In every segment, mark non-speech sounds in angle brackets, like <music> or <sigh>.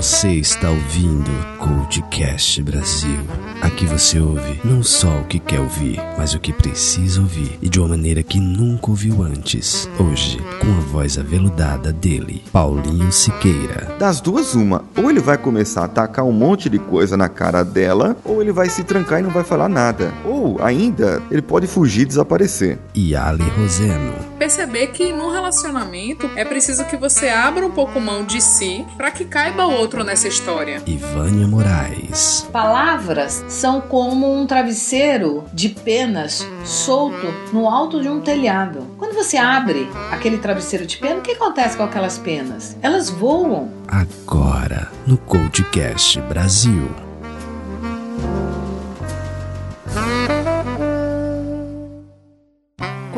Você está ouvindo Coldcast Brasil. Aqui você ouve não só o que quer ouvir, mas o que precisa ouvir e de uma maneira que nunca ouviu antes. Hoje, com a voz aveludada dele, Paulinho Siqueira. Das duas, uma. Ou ele vai começar a atacar um monte de coisa na cara dela, ou ele vai se trancar e não vai falar nada. Ou, ainda, ele pode fugir e desaparecer. E Ali Roseno. Perceber que num relacionamento é preciso que você abra um pouco mão de si para que caiba o outro nessa história. E Vânia Moraes. Palavras são como um travesseiro de penas solto no alto de um telhado. Quando você abre aquele travesseiro de pena, o que acontece com aquelas penas? Elas voam. Agora, no Coldcast Brasil.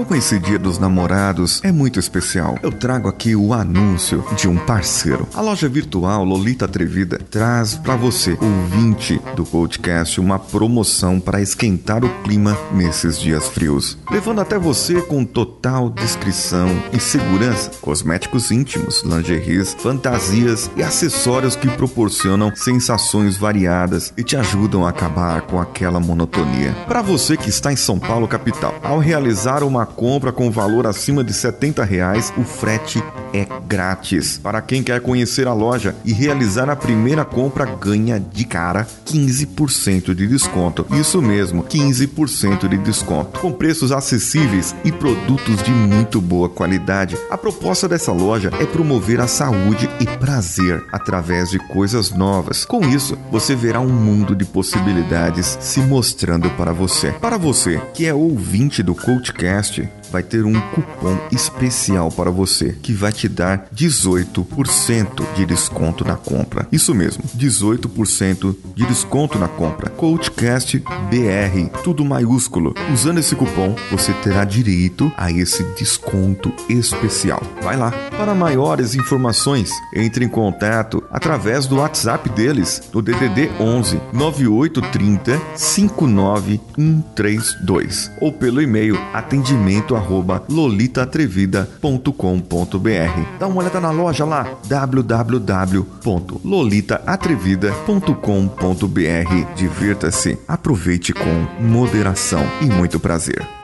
Como esse dia dos namorados é muito especial, eu trago aqui o anúncio de um parceiro. A loja virtual Lolita Atrevida traz para você, ouvinte do podcast, uma promoção para esquentar o clima nesses dias frios, levando até você com total descrição e segurança cosméticos íntimos, lingeries, fantasias e acessórios que proporcionam sensações variadas e te ajudam a acabar com aquela monotonia. Para você que está em São Paulo capital, ao realizar uma compra com valor acima de 70 reais, o frete é grátis. Para quem quer conhecer a loja e realizar a primeira compra, ganha de cara 15% de desconto. Isso mesmo, 15% de desconto. Com preços acessíveis e produtos de muito boa qualidade. A proposta dessa loja é promover a saúde e prazer através de coisas novas. Com isso, você verá um mundo de possibilidades se mostrando para você. Para você que é ouvinte do CoachCast, you. Vai ter um cupom especial para você que vai te dar 18% de desconto na compra. Isso mesmo, 18% de desconto na compra. Coachcast BR, tudo maiúsculo. Usando esse cupom, você terá direito a esse desconto especial. Vai lá. Para maiores informações, entre em contato através do WhatsApp deles, no DDD 11 9830 59132 ou pelo e-mail atendimento arroba lolitaatrevida.com.br. Dá uma olhada na loja lá, www.lolitaatrevida.com.br. Divirta-se, aproveite com moderação e muito prazer.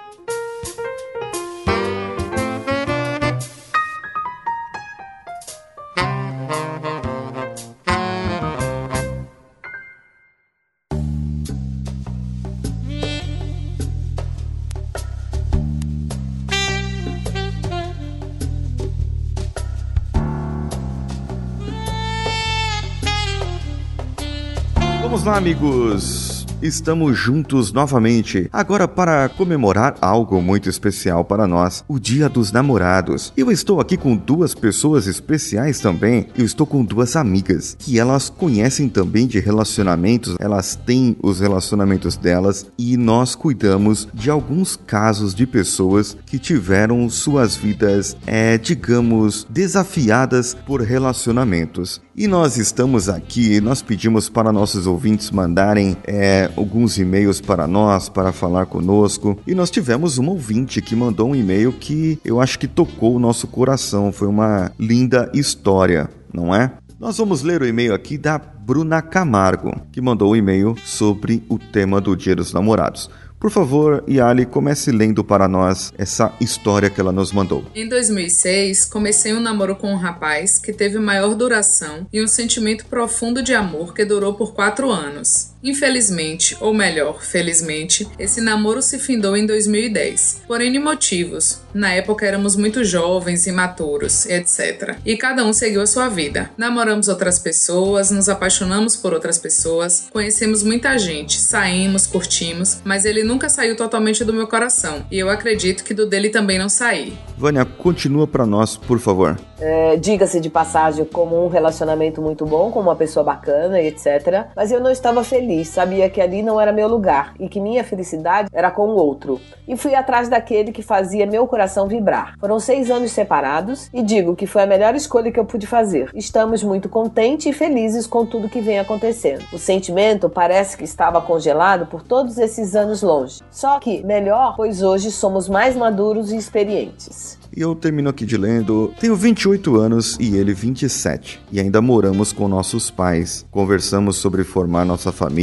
Amigos. Estamos juntos novamente, agora para comemorar algo muito especial para nós, o Dia dos Namorados. Eu estou aqui com duas pessoas especiais também. Eu estou com duas amigas que elas conhecem também de relacionamentos, elas têm os relacionamentos delas e nós cuidamos de alguns casos de pessoas que tiveram suas vidas, é, digamos, desafiadas por relacionamentos. E nós estamos aqui, nós pedimos para nossos ouvintes mandarem é, alguns e-mails para nós, para falar conosco. E nós tivemos um ouvinte que mandou um e-mail que eu acho que tocou o nosso coração. Foi uma linda história, não é? Nós vamos ler o e-mail aqui da Bruna Camargo, que mandou um e-mail sobre o tema do Dia dos Namorados. Por favor, Yali, comece lendo para nós essa história que ela nos mandou. Em 2006, comecei um namoro com um rapaz que teve maior duração e um sentimento profundo de amor que durou por quatro anos. Infelizmente, ou melhor, felizmente, esse namoro se findou em 2010, por N motivos. Na época éramos muito jovens, imaturos, etc. E cada um seguiu a sua vida. Namoramos outras pessoas, nos apaixonamos por outras pessoas, conhecemos muita gente, saímos, curtimos, mas ele nunca saiu totalmente do meu coração. E eu acredito que do dele também não saí. Vânia, continua para nós, por favor. É, Diga-se de passagem, como um relacionamento muito bom, com uma pessoa bacana etc. Mas eu não estava feliz feliz, sabia que ali não era meu lugar e que minha felicidade era com o outro. E fui atrás daquele que fazia meu coração vibrar. Foram seis anos separados e digo que foi a melhor escolha que eu pude fazer. Estamos muito contentes e felizes com tudo que vem acontecendo. O sentimento parece que estava congelado por todos esses anos longe. Só que melhor, pois hoje somos mais maduros e experientes. E eu termino aqui de lendo. Tenho 28 anos e ele 27. E ainda moramos com nossos pais. Conversamos sobre formar nossa família,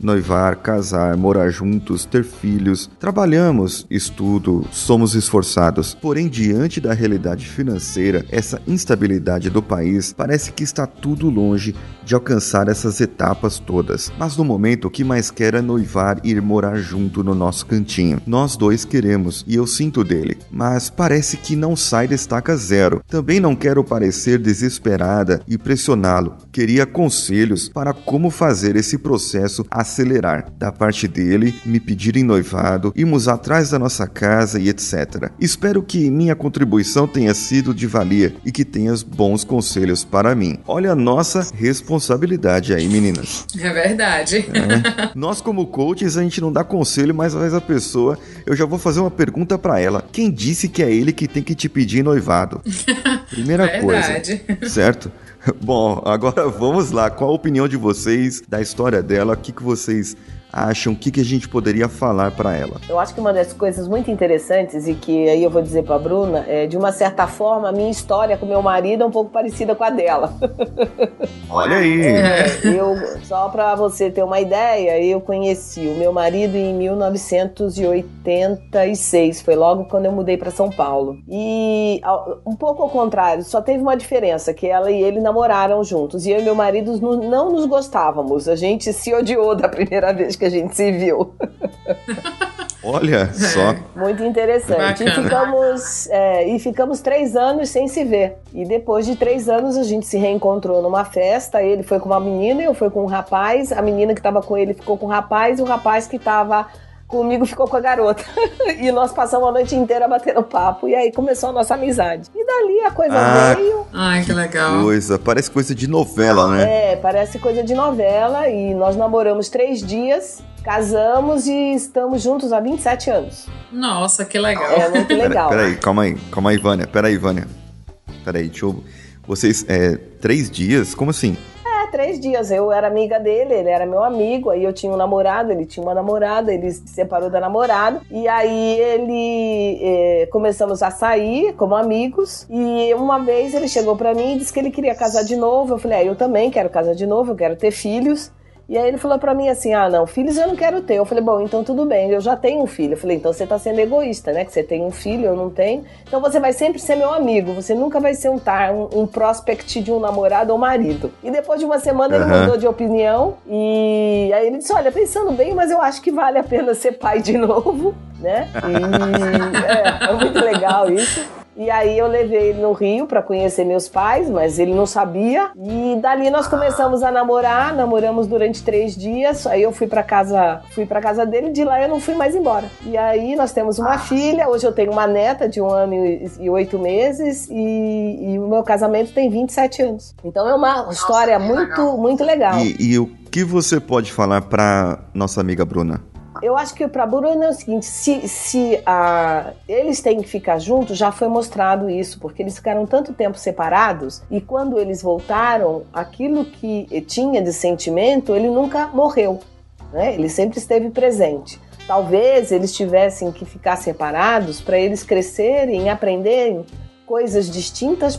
noivar, casar, morar juntos, ter filhos. Trabalhamos, estudo, somos esforçados. Porém, diante da realidade financeira, essa instabilidade do país, parece que está tudo longe de alcançar essas etapas todas. Mas no momento o que mais quero é noivar e ir morar junto no nosso cantinho. Nós dois queremos e eu sinto dele, mas parece que não sai da estaca zero. Também não quero parecer desesperada e pressioná-lo. Queria conselhos para como fazer esse processo acelerar. Da parte dele, me pedirem noivado, irmos atrás da nossa casa e etc. Espero que minha contribuição tenha sido de valia e que tenhas bons conselhos para mim. Olha a nossa responsabilidade aí, meninas. É verdade. É. Nós, como coaches, a gente não dá conselho, mas às vezes a pessoa. Eu já vou fazer uma pergunta para ela. Quem disse que é ele que tem que te pedir noivado? <laughs> Primeira Verdade. coisa. Certo? Bom, agora vamos lá. Qual a opinião de vocês da história dela? O que, que vocês acham? O que, que a gente poderia falar para ela? Eu acho que uma das coisas muito interessantes e que aí eu vou dizer para Bruna é, de uma certa forma, a minha história com meu marido é um pouco parecida com a dela. <laughs> Olha aí. É, eu só para você ter uma ideia, eu conheci o meu marido em 1986, foi logo quando eu mudei para São Paulo. E um pouco ao contrário, só teve uma diferença que ela e ele namoraram juntos e eu e meu marido não nos gostávamos. A gente se odiou da primeira vez que a gente se viu. Olha só. Muito interessante. E ficamos, é, e ficamos três anos sem se ver. E depois de três anos a gente se reencontrou numa festa. Ele foi com uma menina, eu fui com um rapaz. A menina que estava com ele ficou com o rapaz e o rapaz que estava comigo ficou com a garota. <laughs> e nós passamos a noite inteira batendo papo. E aí começou a nossa amizade. E dali a coisa ah, veio. Ai, que legal. Coisa, parece coisa de novela, né? É, parece coisa de novela. E nós namoramos três dias. Casamos e estamos juntos há 27 anos. Nossa, que legal. É muito <laughs> legal. Peraí, pera calma aí, calma aí, Vânia. Peraí, Vânia. Peraí, deixa eu. Vocês, é, três dias? Como assim? Três dias. Eu era amiga dele, ele era meu amigo. Aí eu tinha um namorado, ele tinha uma namorada, ele se separou da namorada. E aí ele eh, começamos a sair como amigos. E uma vez ele chegou para mim e disse que ele queria casar de novo. Eu falei, ah, eu também quero casar de novo, eu quero ter filhos. E aí ele falou para mim assim: ah, não, filhos eu não quero ter. Eu falei: bom, então tudo bem, eu já tenho um filho. Eu falei: então você tá sendo egoísta, né? Que você tem um filho, eu não tenho. Então você vai sempre ser meu amigo, você nunca vai ser um, tar, um, um prospect de um namorado ou marido. E depois de uma semana uhum. ele mudou de opinião e aí ele disse: olha, pensando bem, mas eu acho que vale a pena ser pai de <laughs> novo, né? E é, é muito legal isso. E aí eu levei ele no Rio para conhecer meus pais, mas ele não sabia. E dali nós começamos a namorar, namoramos durante três dias. Aí eu fui para casa, fui para casa dele. De lá eu não fui mais embora. E aí nós temos uma filha. Hoje eu tenho uma neta de um ano e oito meses e, e, o meu casamento tem 27 anos. Então é uma história muito, legal. muito legal. E, e o que você pode falar para nossa amiga Bruna? Eu acho que para Bruno é o seguinte: se, se a, eles têm que ficar juntos, já foi mostrado isso, porque eles ficaram tanto tempo separados e quando eles voltaram, aquilo que tinha de sentimento, ele nunca morreu. Né? Ele sempre esteve presente. Talvez eles tivessem que ficar separados para eles crescerem aprenderem coisas distintas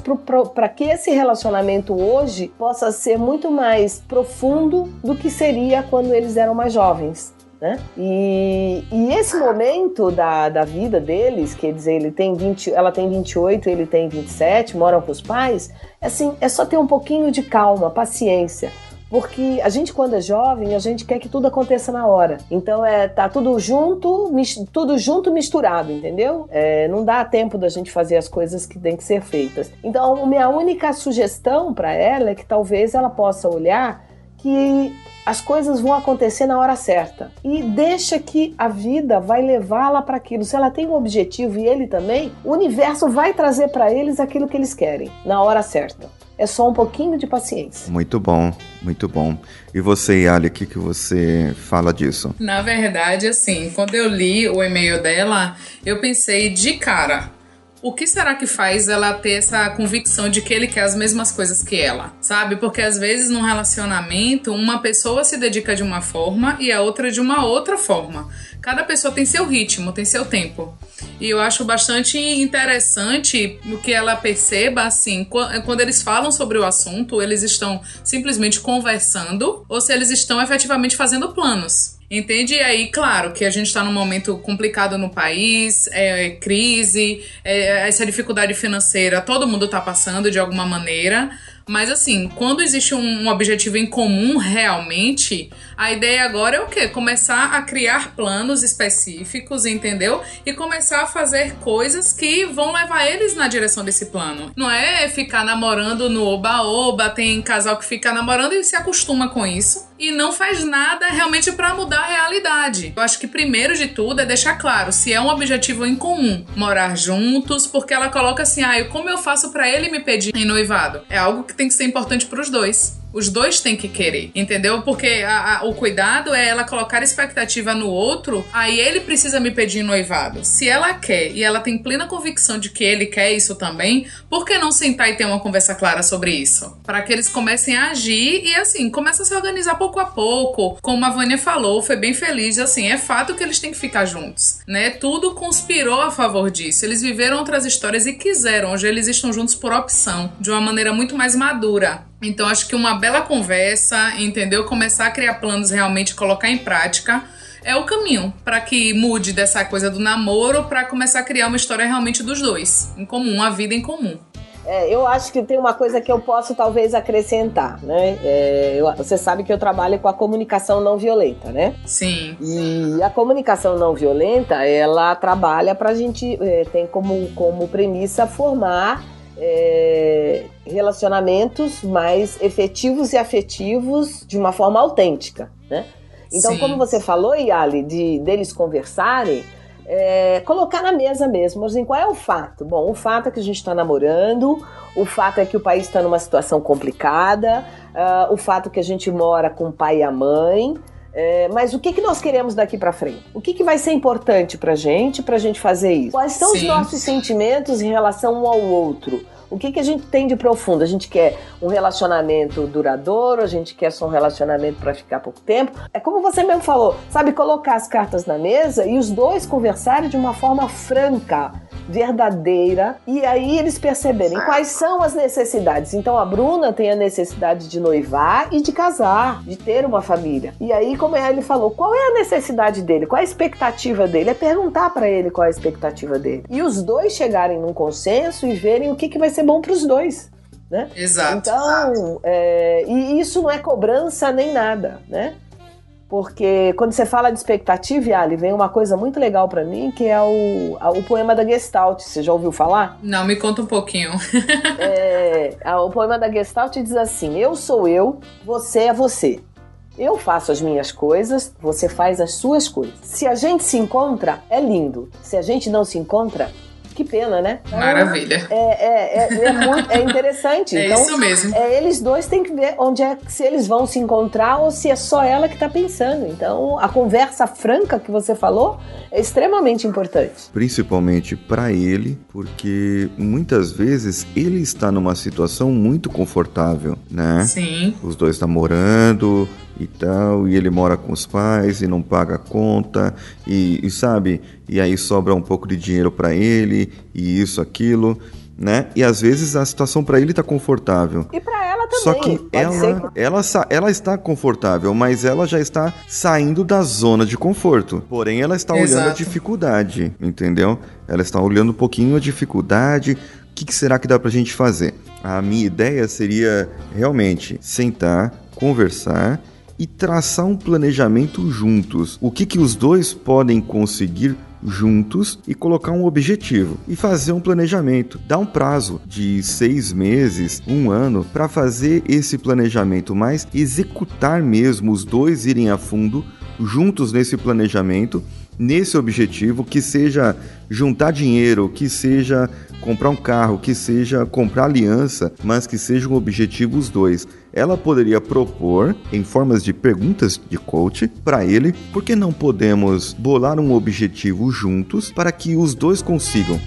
para que esse relacionamento hoje possa ser muito mais profundo do que seria quando eles eram mais jovens. Né? E, e esse momento da, da vida deles, quer dizer, ele tem 20, ela tem 28, ele tem 27, moram com os pais, é assim, é só ter um pouquinho de calma, paciência. Porque a gente, quando é jovem, a gente quer que tudo aconteça na hora. Então, é, tá tudo junto, tudo junto misturado, entendeu? É, não dá tempo da gente fazer as coisas que têm que ser feitas. Então, minha única sugestão para ela é que talvez ela possa olhar que as coisas vão acontecer na hora certa. E deixa que a vida vai levá-la para aquilo. Se ela tem um objetivo e ele também, o universo vai trazer para eles aquilo que eles querem na hora certa. é só um pouquinho de paciência. Muito bom, muito bom. E você, Ali, o que, que você fala disso? Na verdade, assim, quando eu li o e-mail dela, eu pensei de cara, o que será que faz ela ter essa convicção de que ele quer as mesmas coisas que ela? Sabe? Porque às vezes num relacionamento, uma pessoa se dedica de uma forma e a outra de uma outra forma. Cada pessoa tem seu ritmo, tem seu tempo. E eu acho bastante interessante o que ela perceba, assim, quando eles falam sobre o assunto, eles estão simplesmente conversando ou se eles estão efetivamente fazendo planos. Entende? E aí, claro, que a gente está num momento complicado no país, é, é crise, é, essa dificuldade financeira, todo mundo está passando de alguma maneira. Mas assim, quando existe um objetivo em comum realmente, a ideia agora é o quê? Começar a criar planos específicos, entendeu? E começar a fazer coisas que vão levar eles na direção desse plano. Não é ficar namorando no oba-oba, tem casal que fica namorando e se acostuma com isso e não faz nada realmente para mudar a realidade. Eu acho que primeiro de tudo é deixar claro se é um objetivo em comum, morar juntos, porque ela coloca assim: "Ah, como eu faço para ele me pedir em noivado?". É algo que tem que ser importante para os dois. Os dois têm que querer, entendeu? Porque a, a, o cuidado é ela colocar expectativa no outro, aí ele precisa me pedir noivado. Se ela quer e ela tem plena convicção de que ele quer isso também, por que não sentar e ter uma conversa clara sobre isso? Para que eles comecem a agir e assim, começa a se organizar pouco a pouco. Como a Vânia falou, foi bem feliz, assim, é fato que eles têm que ficar juntos, né? Tudo conspirou a favor disso. Eles viveram outras histórias e quiseram. Hoje eles estão juntos por opção, de uma maneira muito mais madura. Então acho que uma bela conversa, entendeu? Começar a criar planos realmente, colocar em prática é o caminho para que mude dessa coisa do namoro para começar a criar uma história realmente dos dois, em comum, a vida em comum. É, eu acho que tem uma coisa que eu posso talvez acrescentar, né? É, eu, você sabe que eu trabalho com a comunicação não violenta, né? Sim. E a comunicação não violenta, ela trabalha para a gente, é, tem como, como premissa formar é, relacionamentos mais efetivos e afetivos de uma forma autêntica, né? Então, Sim. como você falou, Yali, de deles conversarem, é, colocar na mesa mesmo, assim, qual é o fato? Bom, o fato é que a gente está namorando, o fato é que o país está numa situação complicada, uh, o fato é que a gente mora com o pai e a mãe, é, mas o que, que nós queremos daqui para frente? O que, que vai ser importante para gente, para a gente fazer isso? Quais são Sim. os nossos sentimentos em relação um ao outro? O que, que a gente tem de profundo? A gente quer um relacionamento duradouro, a gente quer só um relacionamento para ficar pouco tempo. É como você mesmo falou, sabe, colocar as cartas na mesa e os dois conversarem de uma forma franca verdadeira e aí eles perceberem quais são as necessidades. Então a Bruna tem a necessidade de noivar e de casar, de ter uma família. E aí, como ele falou, qual é a necessidade dele? Qual é a expectativa dele? É perguntar para ele qual é a expectativa dele. E os dois chegarem num consenso e verem o que, que vai ser bom para os dois. Né? Exato. Então, é, e isso não é cobrança nem nada, né? Porque quando você fala de expectativa, Ali, vem uma coisa muito legal para mim, que é o, o poema da Gestalt. Você já ouviu falar? Não, me conta um pouquinho. <laughs> é, o poema da Gestalt diz assim: Eu sou eu, você é você. Eu faço as minhas coisas, você faz as suas coisas. Se a gente se encontra, é lindo. Se a gente não se encontra, que pena, né? Maravilha. É, é, é, é, muito, é interessante. <laughs> é então, isso mesmo. É, eles dois têm que ver onde é se eles vão se encontrar ou se é só ela que está pensando. Então, a conversa franca que você falou é extremamente importante. Principalmente para ele, porque muitas vezes ele está numa situação muito confortável, né? Sim. Os dois namorando, e tal, e ele mora com os pais e não paga a conta, e, e sabe, e aí sobra um pouco de dinheiro para ele, e isso, aquilo, né? E às vezes a situação para ele tá confortável. E para ela também. Só que ela, que... ela, ela está confortável, mas ela já está saindo da zona de conforto. Porém, ela está Exato. olhando a dificuldade, entendeu? Ela está olhando um pouquinho a dificuldade. O que, que será que dá pra gente fazer? A minha ideia seria realmente sentar, conversar e traçar um planejamento juntos. O que, que os dois podem conseguir juntos e colocar um objetivo e fazer um planejamento. Dá um prazo de seis meses, um ano, para fazer esse planejamento, mas executar mesmo, os dois irem a fundo juntos nesse planejamento, nesse objetivo, que seja juntar dinheiro, que seja comprar um carro, que seja comprar aliança, mas que seja um objetivo os dois. Ela poderia propor, em formas de perguntas de coach, para ele, por que não podemos bolar um objetivo juntos para que os dois consigam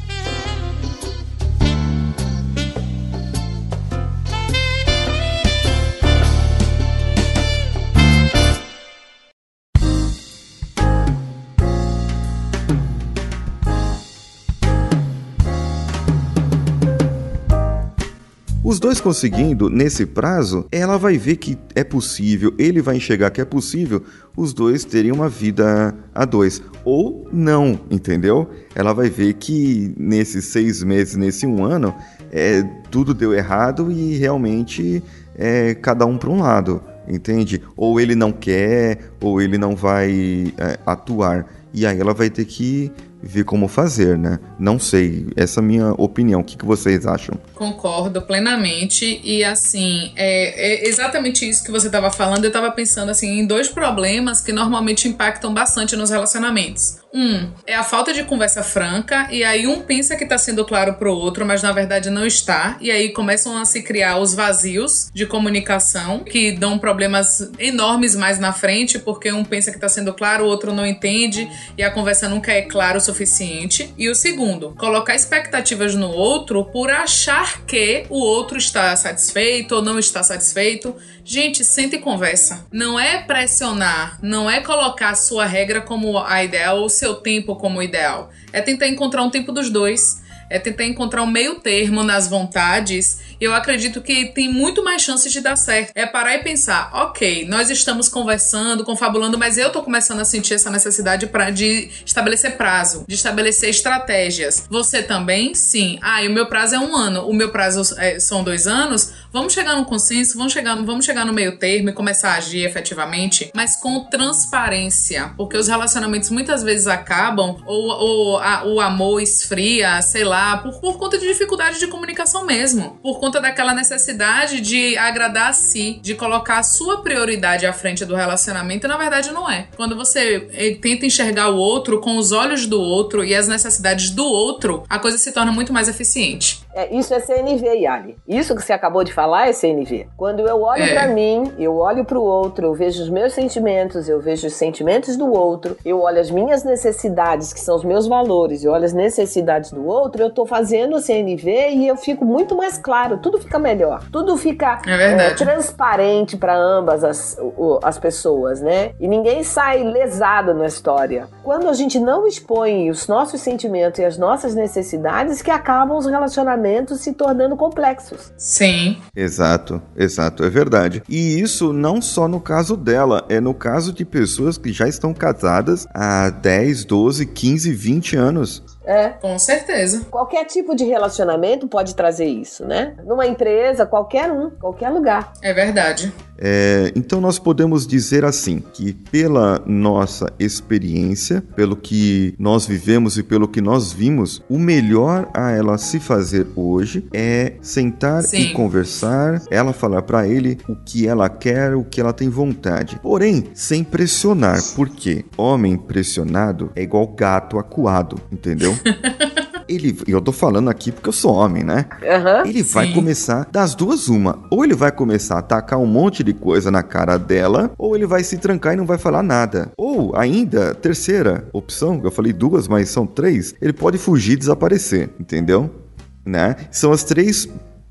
dois conseguindo nesse prazo, ela vai ver que é possível, ele vai enxergar que é possível os dois terem uma vida a dois. Ou não, entendeu? Ela vai ver que nesses seis meses, nesse um ano, é, tudo deu errado e realmente é cada um para um lado, entende? Ou ele não quer, ou ele não vai é, atuar. E aí ela vai ter que ver como fazer, né? Não sei, essa é a minha opinião. O que, que vocês acham? Concordo plenamente. E assim, é, é exatamente isso que você estava falando. Eu estava pensando assim em dois problemas que normalmente impactam bastante nos relacionamentos. Um é a falta de conversa franca, e aí um pensa que está sendo claro pro outro, mas na verdade não está. E aí começam a se criar os vazios de comunicação que dão problemas enormes mais na frente, porque um pensa que está sendo claro, o outro não entende, e a conversa nunca é clara o suficiente. E o segundo, colocar expectativas no outro por achar que o outro está satisfeito ou não está satisfeito. Gente, sente e conversa. Não é pressionar, não é colocar a sua regra como a ideal ou seu tempo como ideal. É tentar encontrar um tempo dos dois é tentar encontrar um meio termo nas vontades. Eu acredito que tem muito mais chances de dar certo. É parar e pensar, ok, nós estamos conversando, confabulando, mas eu tô começando a sentir essa necessidade pra, de estabelecer prazo, de estabelecer estratégias. Você também? Sim. Ah, e o meu prazo é um ano, o meu prazo é, são dois anos. Vamos chegar num consenso, vamos chegar, vamos chegar no meio termo e começar a agir efetivamente, mas com transparência. Porque os relacionamentos muitas vezes acabam, ou, ou a, o amor esfria, sei lá lá, por, por conta de dificuldade de comunicação mesmo. Por conta daquela necessidade de agradar a si, de colocar a sua prioridade à frente do relacionamento, na verdade não é. Quando você eh, tenta enxergar o outro com os olhos do outro e as necessidades do outro, a coisa se torna muito mais eficiente. É, isso é CNV, Yali. Isso que você acabou de falar é CNV. Quando eu olho é. para mim, eu olho para o outro, eu vejo os meus sentimentos, eu vejo os sentimentos do outro, eu olho as minhas necessidades, que são os meus valores, eu olho as necessidades do outro, eu tô fazendo o CNV e eu fico muito mais claro, tudo fica melhor, tudo fica é é, transparente para ambas as, as pessoas, né? E ninguém sai lesado na história. Quando a gente não expõe os nossos sentimentos e as nossas necessidades, que acabam os relacionamentos relacionamentos se tornando complexos. Sim. Exato, exato, é verdade. E isso não só no caso dela, é no caso de pessoas que já estão casadas há 10, 12, 15, 20 anos. É. Com certeza. Qualquer tipo de relacionamento pode trazer isso, né? Numa empresa, qualquer um, qualquer lugar. É verdade. É, então nós podemos dizer assim que pela nossa experiência, pelo que nós vivemos e pelo que nós vimos, o melhor a ela se fazer hoje é sentar Sim. e conversar, ela falar para ele o que ela quer, o que ela tem vontade. Porém, sem pressionar, porque homem pressionado é igual gato acuado, entendeu? Ele, eu tô falando aqui porque eu sou homem, né? Uhum, ele vai sim. começar das duas uma. Ou ele vai começar a atacar um monte de coisa na cara dela, ou ele vai se trancar e não vai falar nada. Ou ainda, terceira opção, eu falei duas, mas são três, ele pode fugir e desaparecer, entendeu? Né? São as três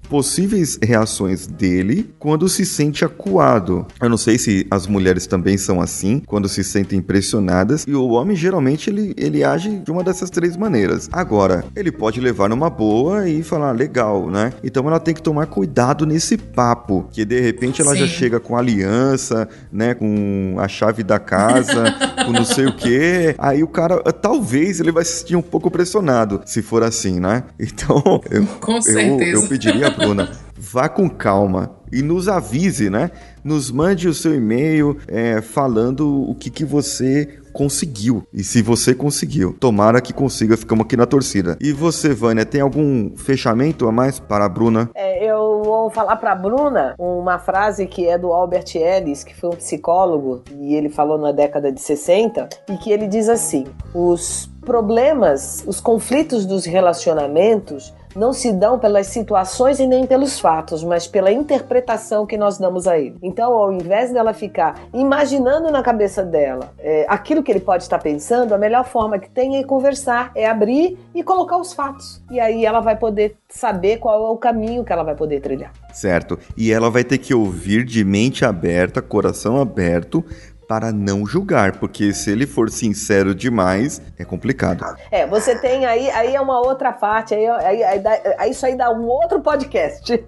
possíveis reações dele quando se sente acuado. Eu não sei se as mulheres também são assim, quando se sentem pressionadas, e o homem geralmente ele, ele age de uma dessas três maneiras. Agora, ele pode levar numa boa e falar, legal, né? Então ela tem que tomar cuidado nesse papo, que de repente ela Sim. já chega com aliança, né? Com a chave da casa, com não sei o que. Aí o cara, talvez ele vai se sentir um pouco pressionado, se for assim, né? Então, <laughs> eu, com certeza. eu, eu pediria Bruna, vá com calma e nos avise, né? Nos mande o seu e-mail é, falando o que, que você conseguiu. E se você conseguiu, tomara que consiga, ficamos aqui na torcida. E você, Vânia, tem algum fechamento a mais para a Bruna? É, eu vou falar para a Bruna uma frase que é do Albert Ellis, que foi um psicólogo, e ele falou na década de 60, e que ele diz assim: os problemas, os conflitos dos relacionamentos não se dão pelas situações e nem pelos fatos, mas pela interpretação que nós damos a ele. Então, ao invés dela ficar imaginando na cabeça dela é, aquilo que ele pode estar pensando, a melhor forma que tem é conversar, é abrir e colocar os fatos. E aí ela vai poder saber qual é o caminho que ela vai poder trilhar. Certo. E ela vai ter que ouvir de mente aberta, coração aberto, para não julgar, porque se ele for sincero demais, é complicado. É, você tem aí, aí é uma outra parte, aí, aí, aí, aí isso aí dá um outro podcast. <laughs>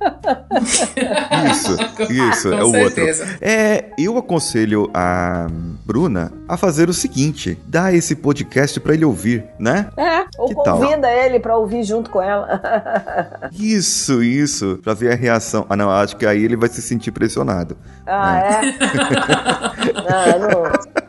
Isso, <laughs> isso, é o certeza. outro. É, eu aconselho a Bruna a fazer o seguinte: dá esse podcast para ele ouvir, né? É, ou que convida tal? ele para ouvir junto com ela. <laughs> Isso, isso, para ver a reação. Ah, não, acho que aí ele vai se sentir pressionado. Ah, né? é? ah, não.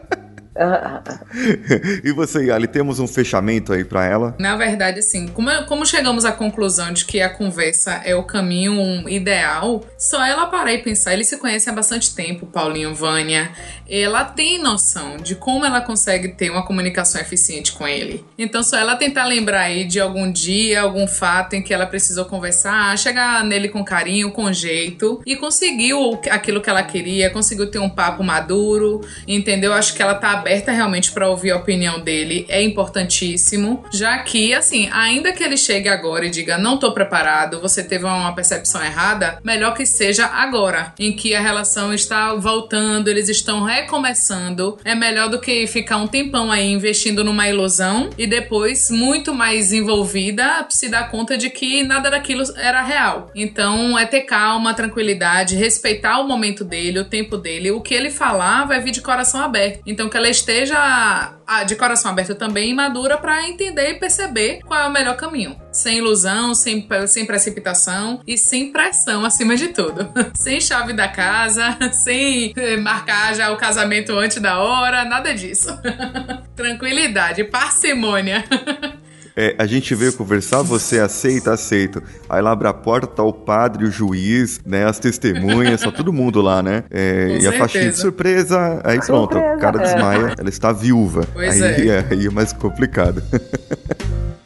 E você, Yali, temos um fechamento aí para ela? Na verdade, assim, como, como chegamos à conclusão de que a conversa é o caminho ideal, só ela parar e pensar. Eles se conhecem há bastante tempo, Paulinho, Vânia. Ela tem noção de como ela consegue ter uma comunicação eficiente com ele. Então, só ela tentar lembrar aí de algum dia, algum fato em que ela precisou conversar, chegar nele com carinho, com jeito e conseguiu aquilo que ela queria, conseguiu ter um papo maduro, entendeu? Acho que ela tá aberta realmente para ouvir a opinião dele é importantíssimo, já que, assim, ainda que ele chegue agora e diga não tô preparado, você teve uma percepção errada, melhor que seja agora, em que a relação está voltando, eles estão recomeçando, é melhor do que ficar um tempão aí investindo numa ilusão e depois, muito mais envolvida, se dar conta de que nada daquilo era real. Então, é ter calma, tranquilidade, respeitar o momento dele, o tempo dele, o que ele falar vai vir de coração aberto. Então, que ela esteja ah, de coração aberto também e madura para entender e perceber qual é o melhor caminho. Sem ilusão, sem, sem precipitação e sem pressão acima de tudo. <laughs> sem chave da casa, <laughs> sem eh, marcar já o casamento antes da hora, nada disso. <laughs> Tranquilidade, parcimônia. É, a gente veio conversar, você aceita, aceito. Aí lá abre a porta, tá o padre, o juiz, né, as testemunhas, tá todo mundo lá, né? É, e certeza. a faixinha de surpresa, aí pronto, surpresa, o cara desmaia, é. ela está viúva. Pois aí é. <laughs> aí é mais complicado. <laughs>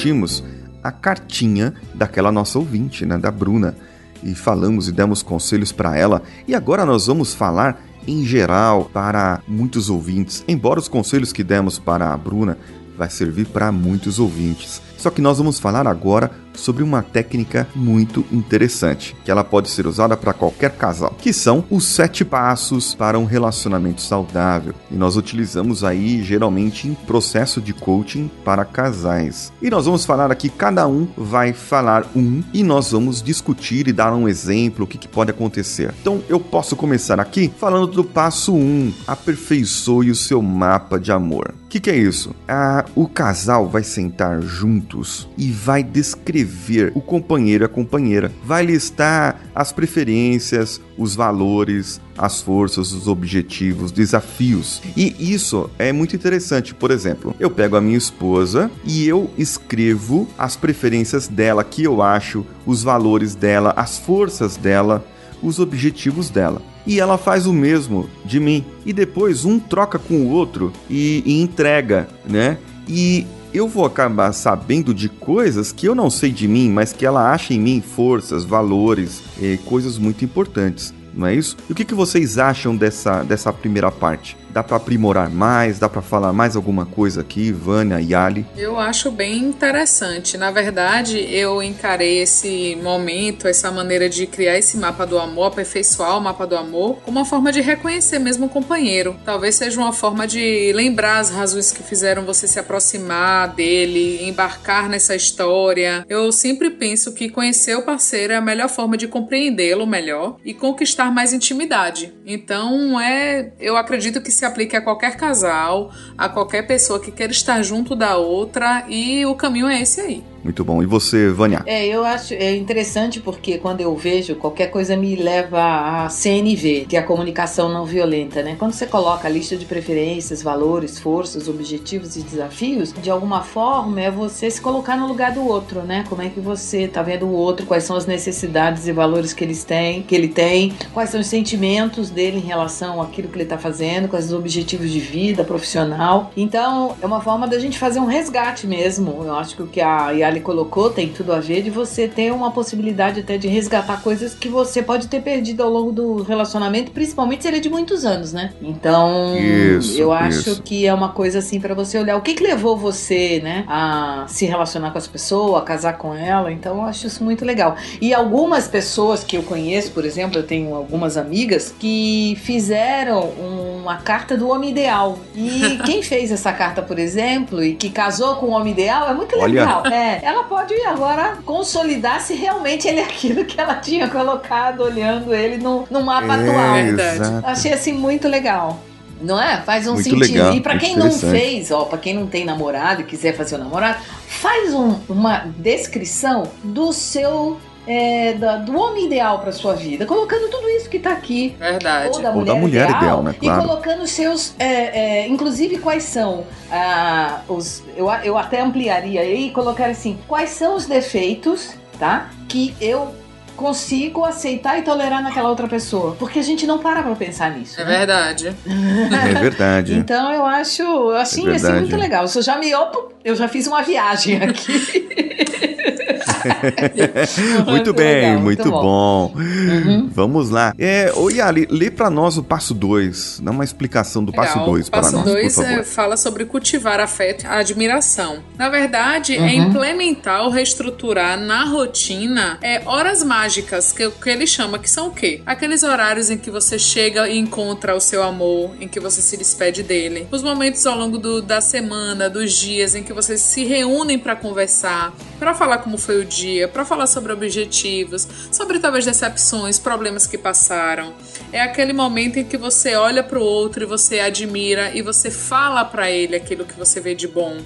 discutimos a cartinha daquela nossa ouvinte, né, da Bruna, e falamos e demos conselhos para ela. E agora nós vamos falar em geral para muitos ouvintes. Embora os conselhos que demos para a Bruna vai servir para muitos ouvintes. Só que nós vamos falar agora sobre uma técnica muito interessante, que ela pode ser usada para qualquer casal, que são os sete passos para um relacionamento saudável. E nós utilizamos aí geralmente em processo de coaching para casais. E nós vamos falar aqui, cada um vai falar um e nós vamos discutir e dar um exemplo, o que, que pode acontecer. Então eu posso começar aqui falando do passo 1, um, aperfeiçoe o seu mapa de amor. O que, que é isso? Ah, o casal vai sentar juntos e vai descrever ver o companheiro e a companheira. Vai listar as preferências, os valores, as forças, os objetivos, desafios. E isso é muito interessante. Por exemplo, eu pego a minha esposa e eu escrevo as preferências dela, que eu acho, os valores dela, as forças dela, os objetivos dela e ela faz o mesmo de mim. E depois um troca com o outro e, e, entrega, né? E eu vou acabar sabendo de coisas que eu não sei de mim, mas que ela acha em mim forças, valores, e coisas muito importantes. Não é isso? E o que, que vocês acham dessa, dessa primeira parte? Dá para aprimorar mais? Dá para falar mais alguma coisa aqui, Vânia e Ali? Eu acho bem interessante. Na verdade, eu encarei esse momento, essa maneira de criar esse mapa do amor, aperfeiçoar o mapa do amor, como uma forma de reconhecer mesmo o companheiro. Talvez seja uma forma de lembrar as razões que fizeram você se aproximar dele, embarcar nessa história. Eu sempre penso que conhecer o parceiro é a melhor forma de compreendê-lo melhor e conquistar mais intimidade. Então, é, eu acredito que se aplique a qualquer casal, a qualquer pessoa que queira estar junto da outra e o caminho é esse aí. Muito bom. E você, Vânia? É, eu acho é interessante porque quando eu vejo, qualquer coisa me leva a CNV, que é a comunicação não violenta, né? Quando você coloca a lista de preferências, valores, forças, objetivos e desafios, de alguma forma é você se colocar no lugar do outro, né? Como é que você tá vendo o outro, quais são as necessidades e valores que eles têm, que ele tem, quais são os sentimentos dele em relação àquilo que ele tá fazendo, quais os objetivos de vida profissional. Então, é uma forma da gente fazer um resgate mesmo. Eu acho que o que a Yali colocou tem tudo a ver de você ter uma possibilidade até de resgatar coisas que você pode ter perdido ao longo do relacionamento, principalmente se ele é de muitos anos, né? Então, Isso, eu acho isso. que é uma coisa assim para você olhar o que, que levou você, né, a se relacionar com essa pessoa, a casar com ela. Então, eu acho isso muito legal. E algumas pessoas que eu conheço, por exemplo, eu tenho algumas amigas que fizeram uma carta do homem ideal. E <laughs> quem fez essa carta, por exemplo, e que casou com o homem ideal, é muito Olha. legal. É, ela pode agora consolidar se realmente ele é aquilo que ela tinha colocado olhando ele no, no mapa atual. É, verdade. exato. Achei assim muito legal. Não é? Faz um Muito sentido. legal, e pra muito quem não fez, ó, pra quem não tem namorado e quiser fazer o namorado, faz um- uma descrição do seu. É, da- do homem ideal pra sua vida, colocando tudo isso que tá aqui. Verdade. Ou da Ou mulher, da mulher ideal, ideal, né? Claro. E colocando os seus. é, é, inclusive, quais são ah, os. Eu, eu até ampliaria aí e colocar assim: quais são os defeitos, tá? Que eu consigo aceitar e tolerar naquela outra pessoa. Porque a gente não para pra pensar nisso. É né? verdade. É verdade. <laughs> Então eu acho assim, É assim muito legal. Isso já me opa, eu já fiz uma viagem aqui. <laughs> <laughs> muito bem, legal, muito, bom. Uhum. Vamos lá. É, ô Yali, lê pra nós o passo 2. Dá uma explicação do passo Legal. 2 para Passo nós, por 2 favor. é, fala sobre cultivar afeto e admiração. Na verdade, é Uhum. implementar ou reestruturar na rotina é, horas mágicas, que, que ele chama, que são o quê? Aqueles horários em que você chega e encontra o seu amor, em que você se despede dele. Os momentos ao longo do- da semana, dos dias, em que vocês se reúnem para conversar, para falar como foi o dia, para falar sobre objetivos, sobre talvez decepções, problemas que passaram. É aquele momento em que você olha para o outro e você admira e você fala para ele aquilo que você vê de bom.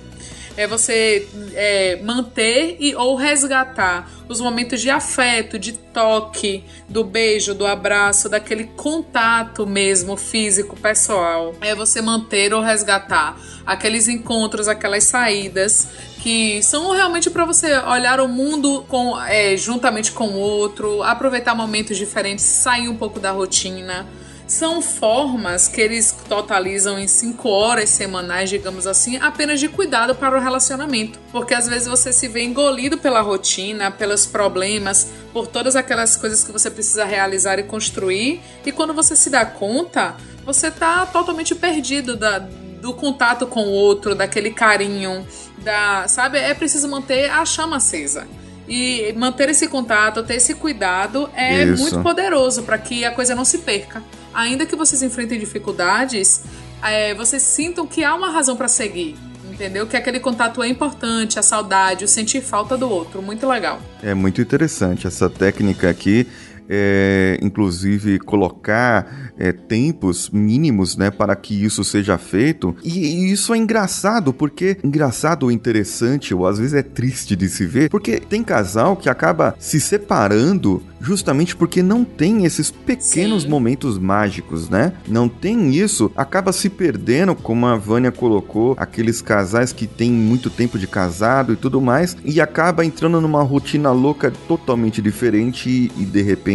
É você é, manter e ou resgatar os momentos de afeto, de toque, do beijo, do abraço, daquele contato mesmo físico, pessoal. É você manter ou resgatar aqueles encontros, aquelas saídas que são realmente para você olhar o mundo com, é, juntamente com o outro, aproveitar momentos diferentes, sair um pouco da rotina. São formas que eles totalizam em cinco horas semanais, digamos assim, apenas de cuidado para o relacionamento. Porque às vezes você se vê engolido pela rotina, pelos problemas, por todas aquelas coisas que você precisa realizar e construir. E quando você se dá conta, você tá totalmente perdido da, do contato com o outro, daquele carinho, da, sabe? É preciso manter a chama acesa. E manter esse contato, ter esse cuidado é Isso. muito poderoso para que a coisa não se perca. Ainda que vocês enfrentem dificuldades, é, vocês sintam que há uma razão para seguir. Entendeu? Que aquele contato é importante, a saudade, o sentir falta do outro. Muito legal. É muito interessante essa técnica aqui. É, inclusive colocar é, tempos mínimos né, para que isso seja feito. E, e isso é engraçado, porque engraçado ou interessante, ou às vezes é triste de se ver, porque tem casal que acaba se separando justamente porque não tem esses pequenos Sim. momentos mágicos, né? Não tem isso, acaba se perdendo, como a Vânia colocou, aqueles casais que têm muito tempo de casado e tudo mais, e acaba entrando numa rotina louca totalmente diferente e, e, de repente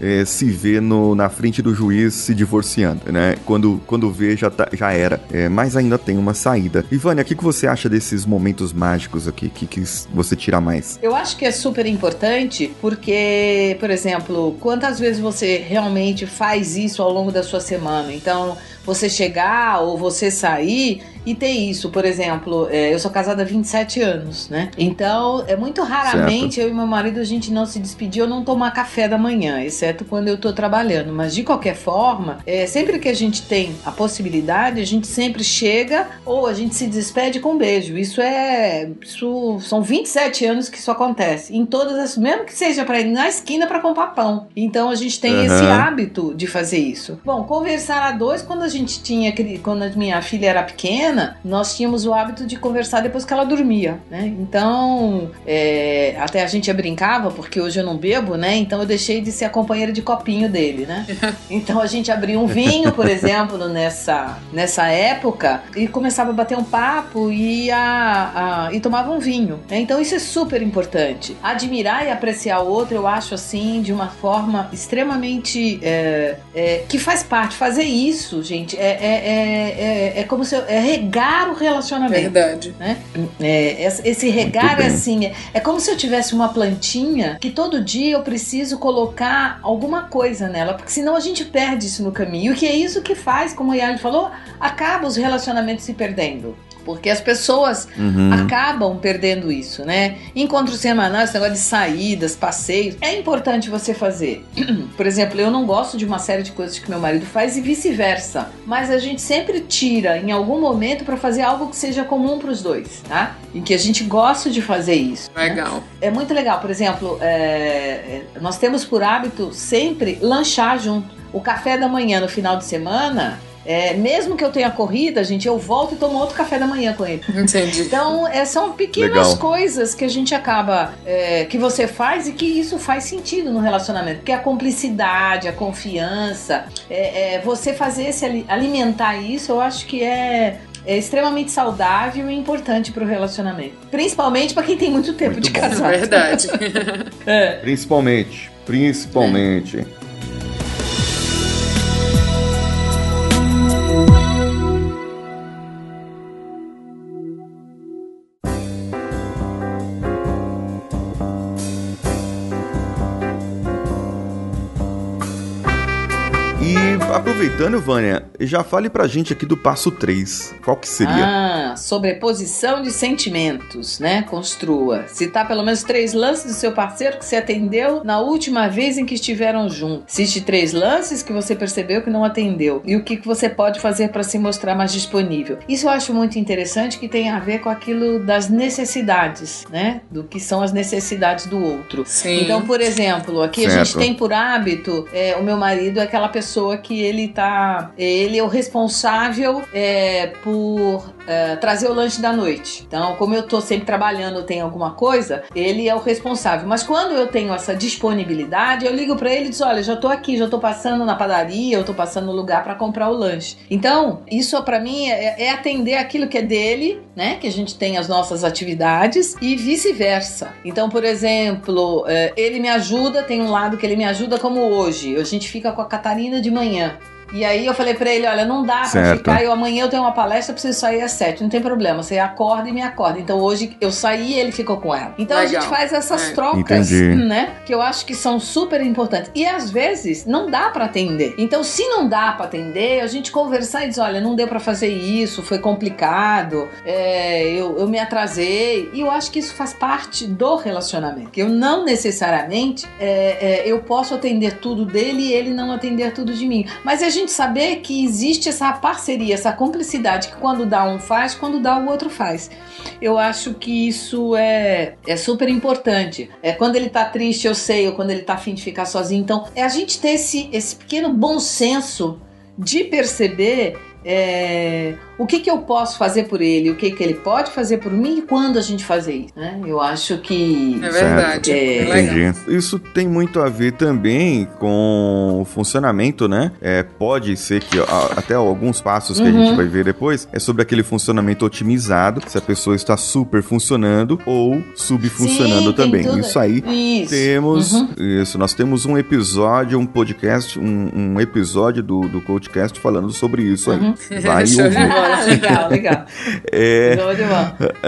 é, se vê no, na frente do juiz se divorciando, né? Quando, quando vê, já, tá- já era. É, mas ainda tem uma saída. E Vânia, o que, que você acha desses momentos mágicos aqui? O que, que você tira mais? Eu acho que é super importante porque, por exemplo, quantas vezes você realmente faz isso ao longo da sua semana? Então, você chegar ou você sair e ter isso, por exemplo, é, eu sou casada há 27 anos, né? Então, é muito raramente eu e meu marido a gente não se despedir ou não tomar café da manhã, exceto quando eu tô trabalhando. Mas de qualquer forma, é, sempre que a gente tem a possibilidade, a gente sempre chega ou a gente se despede com um beijo. Isso é. Isso, são 27 anos que isso acontece. Em todas as. Mesmo que seja para ir na esquina para comprar pão. Então a gente tem Aham. esse hábito de fazer isso. Bom, conversar a dois, quando a gente tinha. aquele- Quando a minha filha era pequena, pequena, nós tínhamos o hábito de conversar depois que ela dormia, né? Então, é, até a gente brincava, porque hoje eu não bebo, né? Então eu deixei de ser a companheira de copinho dele, né? <laughs> Então a gente abria um vinho, por exemplo, nessa, nessa época e começava a bater um papo e, a, a e tomava um vinho. Né? Então isso é super importante. Admirar e apreciar o outro, eu acho assim, de uma forma extremamente. É, é, que faz parte. Fazer isso, gente, é, é, é, é como se eu, é regar o relacionamento. Verdade. Né? É, esse regar é assim, é, é como se eu tivesse uma plantinha que todo dia eu preciso colocar alguma coisa nela, porque senão a gente perde isso no caminho. E que é isso que faz, como a Yali falou, acaba os relacionamentos se perdendo porque as pessoas uhum. acabam perdendo isso, né? Encontros semanais, esse negócio de saídas, passeios, é importante você fazer. <clears throat> Por exemplo, eu não gosto de uma série de coisas que meu marido faz e vice-versa, mas a gente sempre tira em algum momento para fazer algo que seja comum para os dois, tá? Em que a gente gosta de fazer isso. Né? Legal. Né? É muito legal. Por exemplo, é, é, nós temos por hábito sempre lanchar junto. O café da manhã no final de semana é, mesmo que eu tenha corrida, gente, eu volto e tomo outro café da manhã com ele. Entendi. Então, é, são pequenas Legal. coisas que a gente acaba. É, que você faz e que isso faz sentido no relacionamento. Porque a cumplicidade, a confiança, é, é você fazer esse alimentar isso, eu acho que é é extremamente saudável e importante para o relacionamento. Principalmente para quem tem muito tempo muito de bom. casado. É verdade. <laughs> é. Principalmente. Principalmente. É. aproveitando, Vânia, já fale pra gente aqui do passo 3. Qual que seria? Ah, sobreposição de sentimentos, né? Construa. Citar pelo menos três lances do seu parceiro que você atendeu na última vez em que estiveram juntos. Cite três lances que você percebeu que não atendeu. E o que você pode fazer para se mostrar mais disponível. Isso eu acho muito interessante que tem a ver com aquilo das necessidades, né? Do que são as necessidades do outro. Sim. Então, por exemplo, aqui certo. a gente tem por hábito, é, o meu marido é aquela pessoa que ele tá. Ele é o responsável é, por é, trazer o lanche da noite. Então, como eu tô sempre trabalhando, tem alguma coisa, ele é o responsável. Mas quando eu tenho essa disponibilidade, eu ligo para ele e diz: Olha, já tô aqui, já tô passando na padaria, eu tô passando no lugar para comprar o lanche. Então, isso para mim é, é, atender aquilo que é dele, né? Que a gente tem as nossas atividades e vice-versa. Então, por exemplo, é, ele me ajuda, tem um lado que ele me ajuda, como hoje. A gente fica com a Catarina de manhã. E aí eu falei para ele, olha, não dá para ficar, eu amanhã eu tenho uma palestra, preciso sair às sete, não tem problema, você acorda e me acorda. Então hoje eu saí e ele ficou com ela. Então Legal. a gente faz essas é. trocas, Entendi. né, que eu acho que são super importantes. E às vezes não dá para atender. Então se não dá para atender, a gente conversar e dizer, olha, não deu para fazer isso, foi complicado, é, eu, eu me atrasei. E eu acho que isso faz parte do relacionamento. Que eu não necessariamente é, é, eu posso atender tudo dele e ele não atender tudo de mim. Mas a gente saber que existe essa parceria, essa cumplicidade que quando dá um faz, quando dá o outro faz. Eu acho que isso é, é super importante. É quando ele tá triste, eu sei, ou quando ele tá afim de ficar sozinho. Então, é a gente ter esse, esse pequeno bom senso de perceber é, o que, que eu posso fazer por ele, o que, que ele pode fazer por mim e quando a gente fazer isso. Né? Eu acho que. É verdade. É, Entendi. Isso tem muito a ver também com o funcionamento, né? É, pode ser que até alguns passos que uhum. a gente uhum. vai ver depois é sobre aquele funcionamento otimizado, se a pessoa está super funcionando ou subfuncionando Sim, também. Isso aí isso. temos. Uhum. Isso, nós temos um episódio, um podcast, um, um episódio do, do Coachcast falando sobre isso aí. Uhum. Vai <laughs> ouvir. <laughs> legal, legal. É,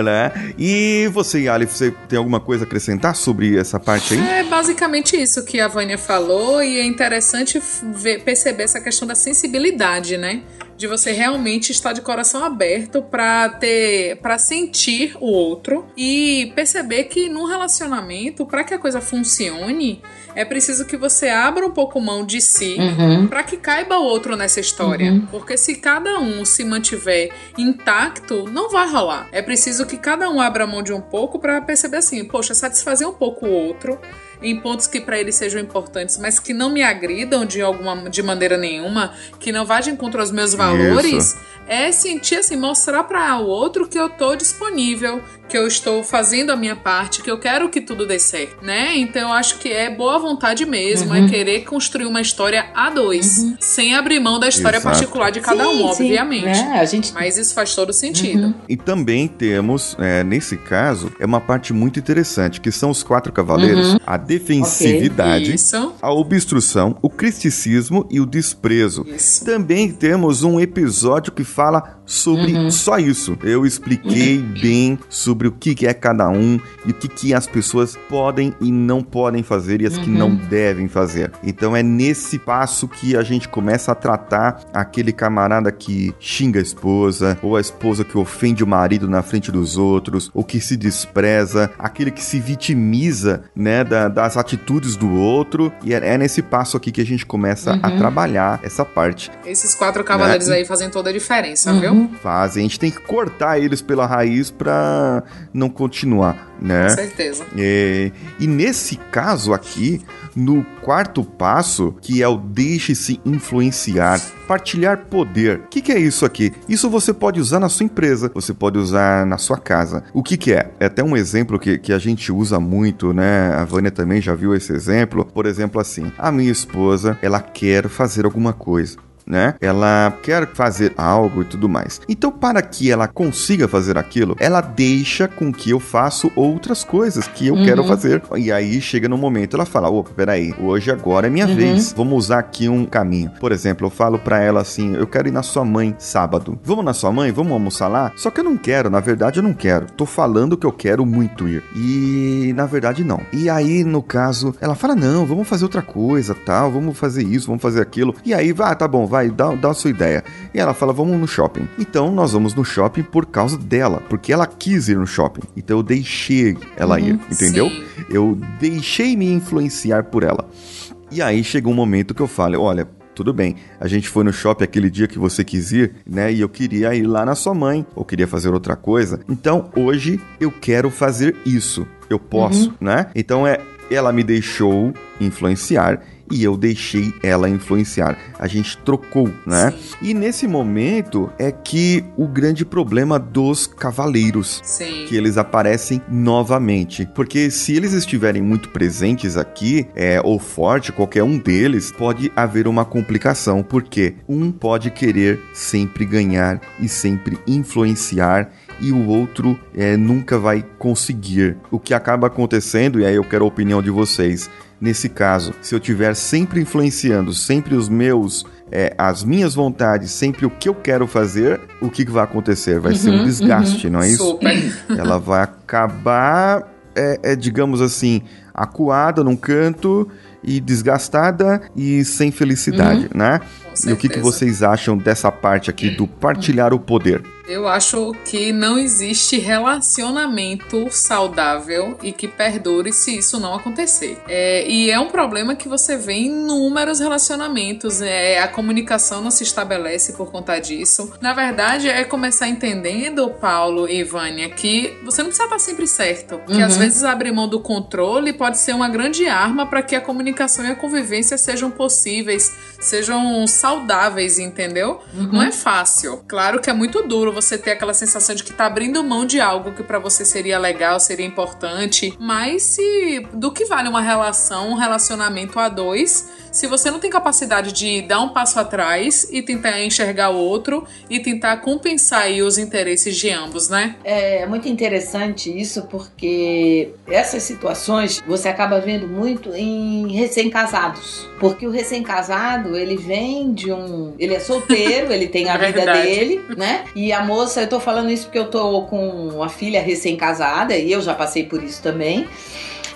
né? E você, Ali, você tem alguma coisa a acrescentar sobre essa parte aí? É basicamente isso que a Vânia falou e é interessante ver, perceber essa questão da sensibilidade, né? De você realmente estar de coração aberto para ter, para sentir o outro e perceber que num relacionamento, para que a coisa funcione, é preciso que você abra um pouco mão de si uhum. para que caiba o outro nessa história. Uhum. Porque se cada um se mantiver intacto, não vai rolar. É preciso que cada um abra mão de um pouco para perceber assim, poxa, satisfazer um pouco o outro em pontos que para ele sejam importantes, mas que não me agridam de alguma de maneira nenhuma, que não vá de encontro aos meus valores, Isso é sentir assim, mostrar para o outro que eu tô disponível, que eu estou fazendo a minha parte, que eu quero que tudo dê certo, né? Então eu acho que é boa vontade mesmo, é uhum. é querer construir uma história a dois, uhum. sem abrir mão da história Exato. particular de cada sim, um, sim. obviamente. É, a gente... Mas isso faz todo sentido. Uhum. E também temos, é, nesse caso, é uma parte muito interessante, que são os quatro cavaleiros, uhum. a defensividade, okay. a obstrução, o criticismo e o desprezo. Isso. Também temos um episódio que fala sobre uhum. só isso. Eu expliquei bem sobre o que é cada um e o que, que as pessoas podem e não podem fazer e as uhum. que não devem fazer. Então é nesse passo que a gente começa a tratar aquele camarada que xinga a esposa, ou a esposa que ofende o marido na frente dos outros, ou que se despreza, aquele que se vitimiza, né, da, das atitudes do outro. E é, é, nesse passo aqui que a gente começa uhum. a trabalhar essa parte. Esses quatro cavaleiros né? aí fazem toda a diferença, viu? Uhum. Fazem. A gente tem que cortar eles pela raiz para não continuar, né? Com certeza. É, e nesse caso aqui, no quarto passo, que é o deixe-se influenciar, partilhar poder. O que, que, é isso aqui? Isso você pode usar na sua empresa, você pode usar na sua casa. O que, que é? É até um exemplo que, que a gente usa muito, né? A Vânia também já viu esse exemplo. Por exemplo, assim, a minha esposa, ela quer fazer alguma coisa né? Ela quer fazer algo e tudo mais. Então, para que ela consiga fazer aquilo, ela deixa com que eu faça outras coisas que eu uhum. quero fazer. E aí chega no momento, ela fala: opa, peraí, hoje agora é minha uhum. vez. Vamos usar aqui um caminho. Por exemplo, eu falo para ela assim: eu quero ir na sua mãe sábado. Vamos na sua mãe? Vamos almoçar lá? Só que eu não quero, na verdade eu não quero. Tô falando que eu quero muito ir. E na verdade não. E aí, no caso, ela fala: não, vamos fazer outra coisa, tal, vamos fazer isso, vamos fazer aquilo. E aí, vai, tá bom, vai vai, dá, dá a sua ideia. E ela fala, vamos no shopping. Então nós vamos no shopping por causa dela, porque ela quis ir no shopping. Então eu deixei ela uhum, ir, entendeu? Sim. Eu deixei me influenciar por ela. E aí chegou um momento que eu falo, olha, tudo bem, a gente foi no shopping aquele dia que você quis ir, né? E eu queria ir lá na sua mãe, ou queria fazer outra coisa. Então hoje eu quero fazer isso. Eu posso, uhum. né? Então é ela me deixou influenciar e eu deixei ela influenciar. A gente trocou, né? Sim. E nesse momento é que o grande problema dos cavaleiros, Sim. que eles aparecem novamente, porque se eles estiverem muito presentes aqui, é ou forte, qualquer um deles pode haver uma complicação, porque um pode querer sempre ganhar e sempre influenciar e o outro é, nunca vai conseguir. O que acaba acontecendo, e aí eu quero a opinião de vocês, nesse caso, se eu tiver sempre influenciando, sempre os meus, é, as minhas vontades, sempre o que eu quero fazer, o que, que vai acontecer? Vai uhum, ser um uhum, desgaste, uhum. não é isso? Super. <laughs> Ela vai acabar, é, é, digamos assim, acuada num canto e desgastada e sem felicidade, uhum. né? E o que, que vocês acham dessa parte aqui do partilhar o poder? Eu acho que não existe relacionamento saudável e que perdure se isso não acontecer. É, e é um problema que você vê em inúmeros relacionamentos. É, a comunicação não se estabelece por conta disso. Na verdade, é começar entendendo, Paulo e Vânia, que você não precisa estar sempre certo. Que uhum. às vezes abrir mão do controle pode ser uma grande arma para que a comunicação e a convivência sejam possíveis, sejam saudáveis, entendeu? Uhum. Não é fácil. Claro que é muito duro você ter aquela sensação de que tá abrindo mão de algo que para você seria legal, seria importante. Mas se do que vale uma relação, um relacionamento a dois, se você não tem capacidade de dar um passo atrás e tentar enxergar o outro e tentar compensar aí os interesses de ambos, né? É muito interessante isso porque essas situações você acaba vendo muito em recém-casados. Porque o recém-casado, ele vem de um. Ele é solteiro, ele tem a é vida dele, né? E a moça, eu tô falando isso porque eu tô com uma filha recém-casada e eu já passei por isso também.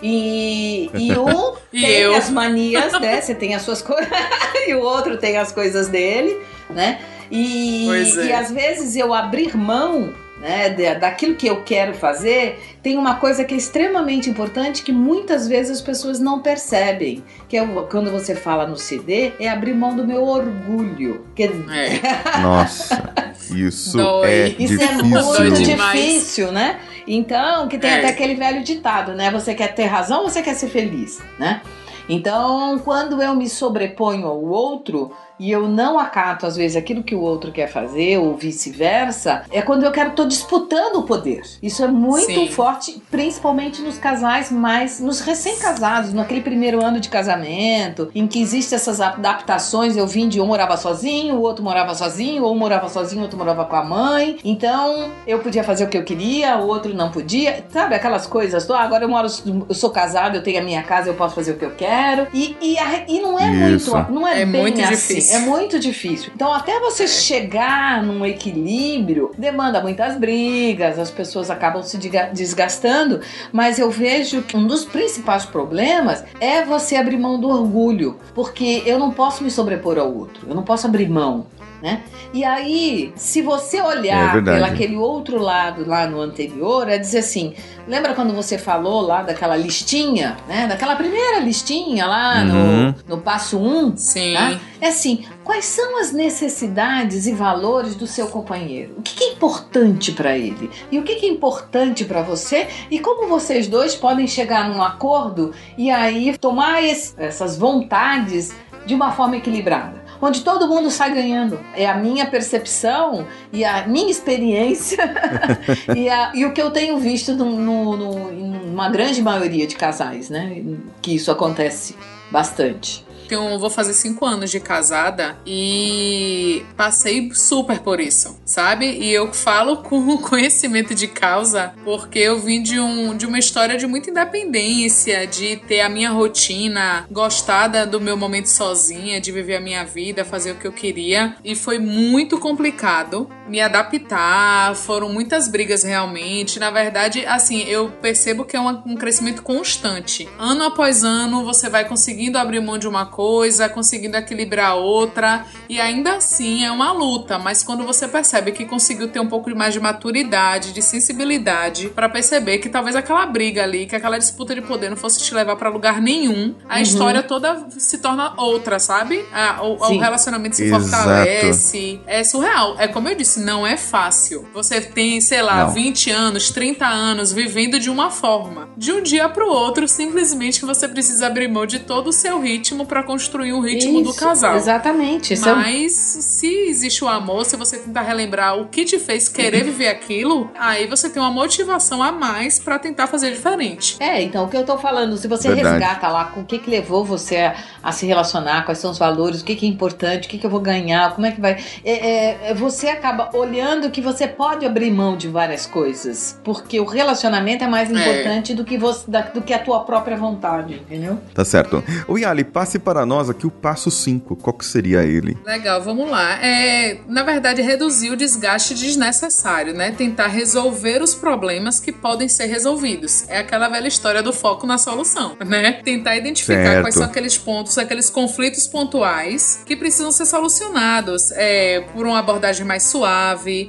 E, e <laughs> um e tem eu? as manias, né? Você tem as suas coisas, <laughs> e o outro tem as coisas dele, né? E, é. e às vezes eu abrir mão né, daquilo que eu quero fazer, tem uma coisa que é extremamente importante que muitas vezes as pessoas não percebem, que é quando você fala no CD, é abrir mão do meu orgulho. Que... É. <laughs> Nossa, isso Dói. é isso difícil. é muito difícil, né? Então, que tem é. até aquele velho ditado, né? Você quer ter razão ou você quer ser feliz, né? Então, quando eu me sobreponho ao outro, e eu não acato às vezes aquilo que o outro quer fazer ou vice-versa, é quando eu quero tô disputando o poder. Isso é muito Sim. forte, principalmente nos casais mais nos recém-casados, naquele primeiro ano de casamento, em que existem essas adaptações, eu vim de um morava sozinho, o outro morava sozinho, ou um morava sozinho, o outro morava com a mãe. Então, eu podia fazer o que eu queria, o outro não podia. Sabe aquelas coisas, ah, agora eu moro, eu sou casado, eu tenho a minha casa, eu posso fazer o que eu quero. E, e, a- e não é Isso. muito, não é, É bem muito assim. difícil. É muito difícil. Então, até você chegar num equilíbrio, demanda muitas brigas, as pessoas acabam se desgastando, mas eu vejo que um dos principais problemas é você abrir mão do orgulho, porque eu não posso me sobrepor ao outro, eu não posso abrir mão. Né? E aí, se você É olhar verdade. pelo aquele outro lado lá no anterior, é dizer assim: lembra quando você falou lá daquela listinha, né? Daquela primeira listinha lá Uhum. no, no passo 1? Um, Sim. Tá? É assim, quais são as necessidades e valores do seu companheiro? O que é importante para ele? E o que que é importante para você? E como vocês dois podem chegar num acordo e aí tomar esse- essas vontades de uma forma equilibrada? Onde todo mundo sai ganhando. É a minha percepção e a minha experiência <laughs> e, a- e o que eu tenho visto no, no, no, em uma grande maioria de casais, né? Que isso acontece bastante. Eu vou fazer cinco anos de casada e passei super por isso, sabe? E eu falo com conhecimento de causa porque eu vim de, um, de uma história de muita independência, de ter a minha rotina, gostada do meu momento sozinha, de viver a minha vida, fazer o que eu queria. E foi muito complicado me adaptar, foram muitas brigas realmente. Na verdade, assim, eu percebo que é uma- um crescimento constante. Ano após ano, você vai conseguindo abrir mão de uma coisa, conseguindo equilibrar outra, e ainda assim é uma luta. Mas quando você percebe que conseguiu ter um pouco mais de maturidade, de sensibilidade, pra perceber que talvez aquela briga ali, que aquela disputa de poder não fosse te levar pra lugar nenhum, a história toda se torna outra, sabe? A- o, o Sim. relacionamento se Exato. fortalece. É surreal. É como eu disse, não é fácil. Você tem, sei lá, Não. 20 anos, 30 anos vivendo de uma forma. De um dia pro outro, simplesmente que você precisa abrir mão de todo o seu ritmo pra construir um ritmo do Isso, casal. Exatamente. Isso é Mas se existe o amor, se você tentar relembrar o que te fez querer viver aquilo, aí você tem uma motivação a mais pra tentar fazer diferente. É, então o que eu tô falando, se você Verdade. resgata lá com o que que levou você a, a se relacionar, quais são os valores, o que que é importante, o que que eu vou ganhar, como é que vai. é, é, é, você acaba olhando que você pode abrir mão de várias coisas, porque o relacionamento é mais É. importante do que você, da- do que a tua própria vontade, entendeu? Tá certo. O Yali, passe para nós aqui o passo 5. Qual que seria ele? Legal, vamos lá. É, na verdade, reduzir o desgaste desnecessário, né? Tentar resolver os problemas que podem ser resolvidos. É aquela velha história do foco na solução, né? Tentar identificar Certo. quais são aqueles pontos, aqueles conflitos pontuais que precisam ser solucionados é, por uma abordagem mais suave.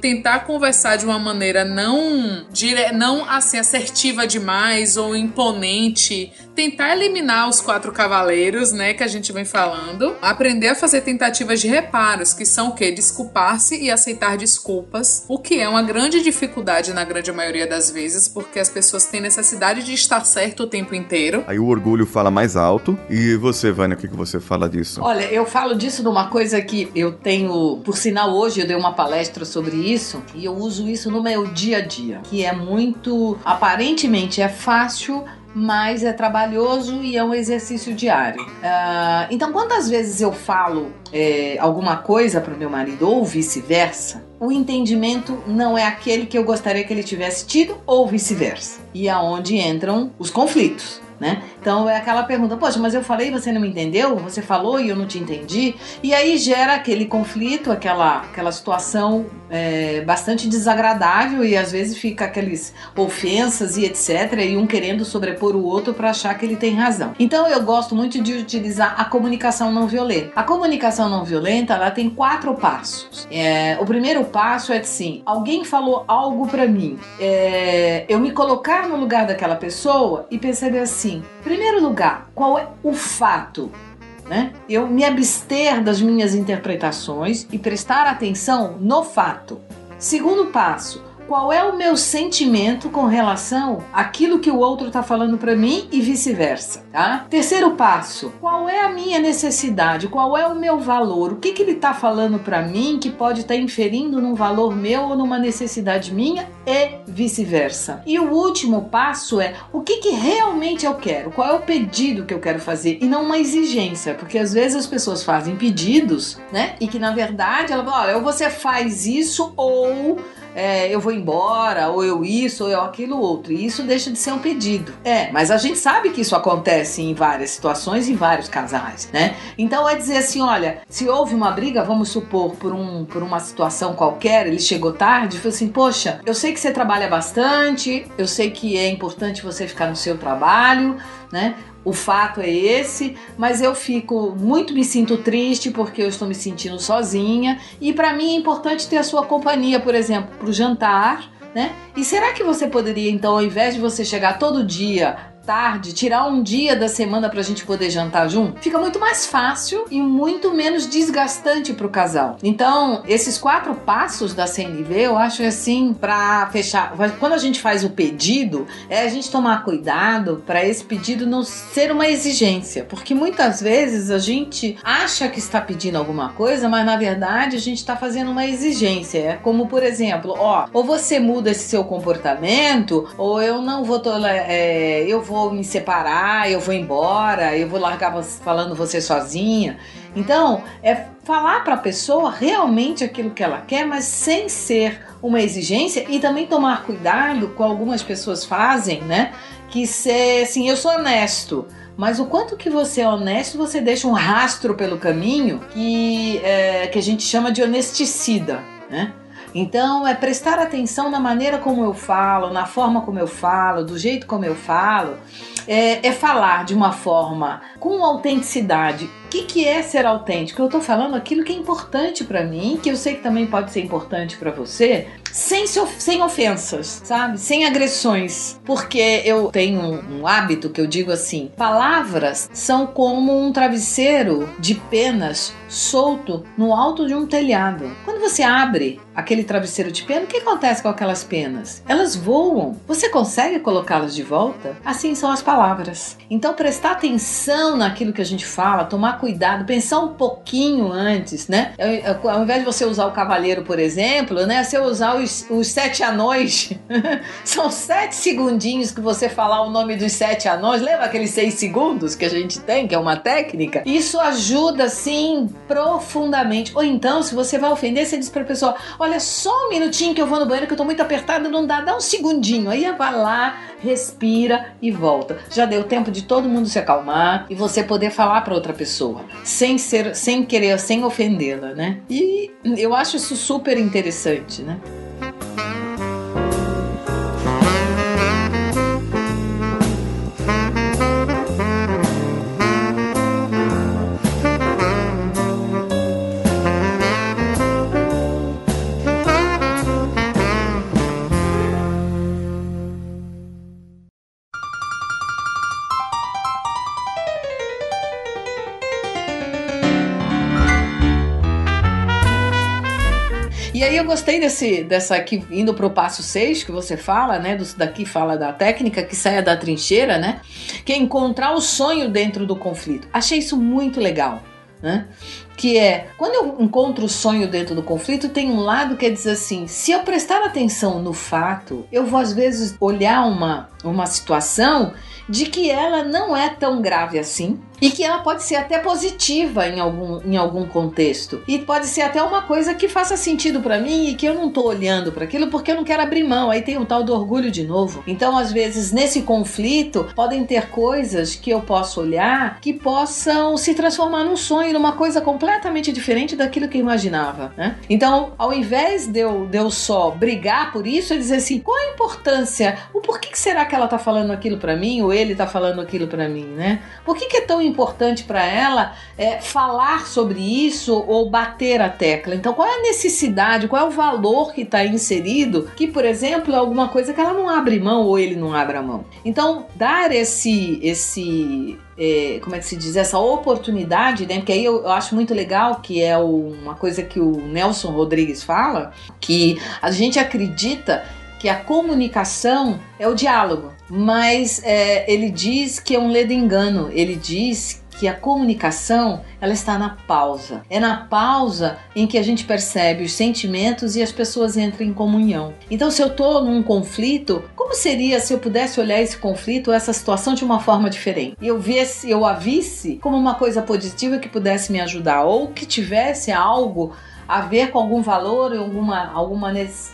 Tentar conversar de uma maneira não, dire... não assim, assertiva demais ou imponente. Tentar eliminar os quatro cavaleiros, né? Que a gente vem falando. Aprender a fazer tentativas de reparos, que são o quê? Desculpar-se e aceitar desculpas. O que é uma grande dificuldade na grande maioria das vezes, porque as pessoas têm necessidade de estar certo o tempo inteiro. Aí o orgulho fala mais alto. E você, Vânia, o que, que você fala disso? Olha, eu falo disso numa coisa que eu tenho, por sinal, hoje eu dei uma palestra sobre isso e eu uso isso no meu dia a dia, que é muito, aparentemente é fácil, mas é trabalhoso e é um exercício diário. Ah, então, quantas vezes eu falo é, alguma coisa para o meu marido ou vice-versa? O entendimento não é aquele que eu gostaria que ele tivesse tido ou vice-versa. E aonde entram os conflitos. Né? Então é aquela pergunta, poxa, mas eu falei e você não me entendeu? Você falou e eu não te entendi? E aí gera aquele conflito, aquela, aquela situação é, bastante desagradável e às vezes fica aqueles ofensas e etc. E um querendo sobrepor o outro para achar que ele tem razão. Então eu gosto muito de utilizar a comunicação não violenta. A comunicação não violenta ela tem quatro passos. É, o primeiro passo é assim: alguém falou algo para mim, é, eu me colocar no lugar daquela pessoa e perceber assim, primeiro lugar, qual é o fato? Né? Eu me abster das minhas interpretações e prestar atenção no fato. Segundo passo, qual é o meu sentimento com relação àquilo que o outro está falando para mim e vice-versa, tá? Terceiro passo, qual é a minha necessidade? Qual é o meu valor? O que, que ele está falando para mim que pode estar tá inferindo num valor meu ou numa necessidade minha e vice-versa? E o último passo é o que, que realmente eu quero? Qual é o pedido que eu quero fazer e não uma exigência, porque às vezes as pessoas fazem pedidos, né? E que na verdade ela fala, olha, ou você faz isso ou é, eu vou embora, ou eu isso, ou eu aquilo outro. E isso deixa de ser um pedido. É, mas a gente sabe que isso acontece em várias situações, em vários casais, né? Então é dizer assim: olha, se houve uma briga, vamos supor, por, um, por uma situação qualquer, ele chegou tarde, falou assim: poxa, eu sei que você trabalha bastante, eu sei que é importante você ficar no seu trabalho, né? O fato é esse, mas eu fico muito me sinto triste porque eu estou me sentindo sozinha e para mim é importante ter a sua companhia, por exemplo, para o jantar, né? E será que você poderia então, ao invés de você chegar todo dia tarde, tirar um dia da semana pra gente poder jantar junto, fica muito mais fácil e muito menos desgastante pro casal. Então, esses quatro passos da CNV, eu acho assim, pra fechar. Quando a gente faz o pedido, é a gente tomar cuidado para esse pedido não ser uma exigência, porque muitas vezes a gente acha que está pedindo alguma coisa, mas na verdade a gente está fazendo uma exigência. É como, por exemplo, ó, ou você muda esse seu comportamento, ou eu não vou, é, eu vou vou me separar, eu vou embora, eu vou largar falando você sozinha. Então, é falar para a pessoa realmente aquilo que ela quer, mas sem ser uma exigência e também tomar cuidado com algumas pessoas fazem, né? Que ser assim, eu sou honesto. Mas o quanto que você é honesto, você deixa um rastro pelo caminho que, é, que a gente chama de honesticida, né? Então, é prestar atenção na maneira como eu falo, na forma como eu falo, do jeito como eu falo. É, é falar de uma forma com autenticidade. O que, que é ser autêntico? Eu estou falando aquilo que é importante para mim, que eu sei que também pode ser importante para você, sem, sem ofensas, sabe? Sem agressões. Porque eu tenho um, hábito que eu digo assim: palavras são como um travesseiro de penas solto no alto de um telhado. Quando você abre aquele travesseiro de pena, o que acontece com aquelas penas? Elas voam. Você consegue colocá-las de volta? Assim são as palavras. Então prestar atenção naquilo que a gente fala, tomar cuidado, pensar um pouquinho antes, né? Ao invés de você usar o cavaleiro, por exemplo, né? Você usar os, os sete anões. <laughs> são sete segundinhos que você falar o nome dos sete anões. Lembra aqueles seis segundos que a gente tem, que é uma técnica? Isso ajuda, sim, profundamente. Ou então, se você vai ofender, você diz pra pessoa: Olha, só um minutinho que eu vou no banheiro, que eu tô muito apertada, não dá, dá um segundinho. Aí vai lá, respira e volta. Já deu tempo de todo mundo se acalmar e você poder falar para outra pessoa, sem ser, sem querer, sem ofendê-la, né? E eu acho isso super interessante, né? Eu gostei desse, dessa aqui, indo pro passo 6 que você fala, né? Do, daqui fala da técnica que saia da trincheira, né? Que é encontrar o sonho dentro do conflito. Achei isso muito legal, né? que é quando eu encontro o sonho dentro do conflito, tem um lado que é dizer assim: se eu prestar atenção no fato, eu vou às vezes olhar uma, uma situação de que ela não é tão grave assim e que ela pode ser até positiva em algum, em algum contexto e pode ser até uma coisa que faça sentido para mim e que eu não tô olhando para aquilo porque eu não quero abrir mão. Aí tem o tal do orgulho de novo. Então, às vezes, nesse conflito, podem ter coisas que eu posso olhar que possam se transformar num sonho, numa coisa completamente diferente daquilo que eu imaginava, né? Então, ao invés de eu, de eu só brigar por isso, é dizer assim, qual a importância? O porquê que será que ela tá falando aquilo para mim ou ele tá falando aquilo para mim, né? Por que, que é tão importante importante para ela é, falar sobre isso ou bater a tecla. Então, qual é a necessidade, qual é o valor que está inserido que, por exemplo, é alguma coisa que ela não abre mão ou ele não abre a mão. Então, dar esse, esse é, como é que se diz, essa oportunidade, né? Porque aí eu, eu acho muito legal que é uma coisa que o Nelson Rodrigues fala, que a gente acredita que a comunicação é o diálogo, mas é, ele diz que é um ledo engano. Ele diz que a comunicação ela está na pausa. É na pausa em que a gente percebe os sentimentos e as pessoas entram em comunhão. Então, se eu estou num conflito, como seria se eu pudesse olhar esse conflito, essa situação de uma forma diferente? E eu visse, eu a visse como uma coisa positiva que pudesse me ajudar ou que tivesse algo a ver com algum valor, alguma, alguma,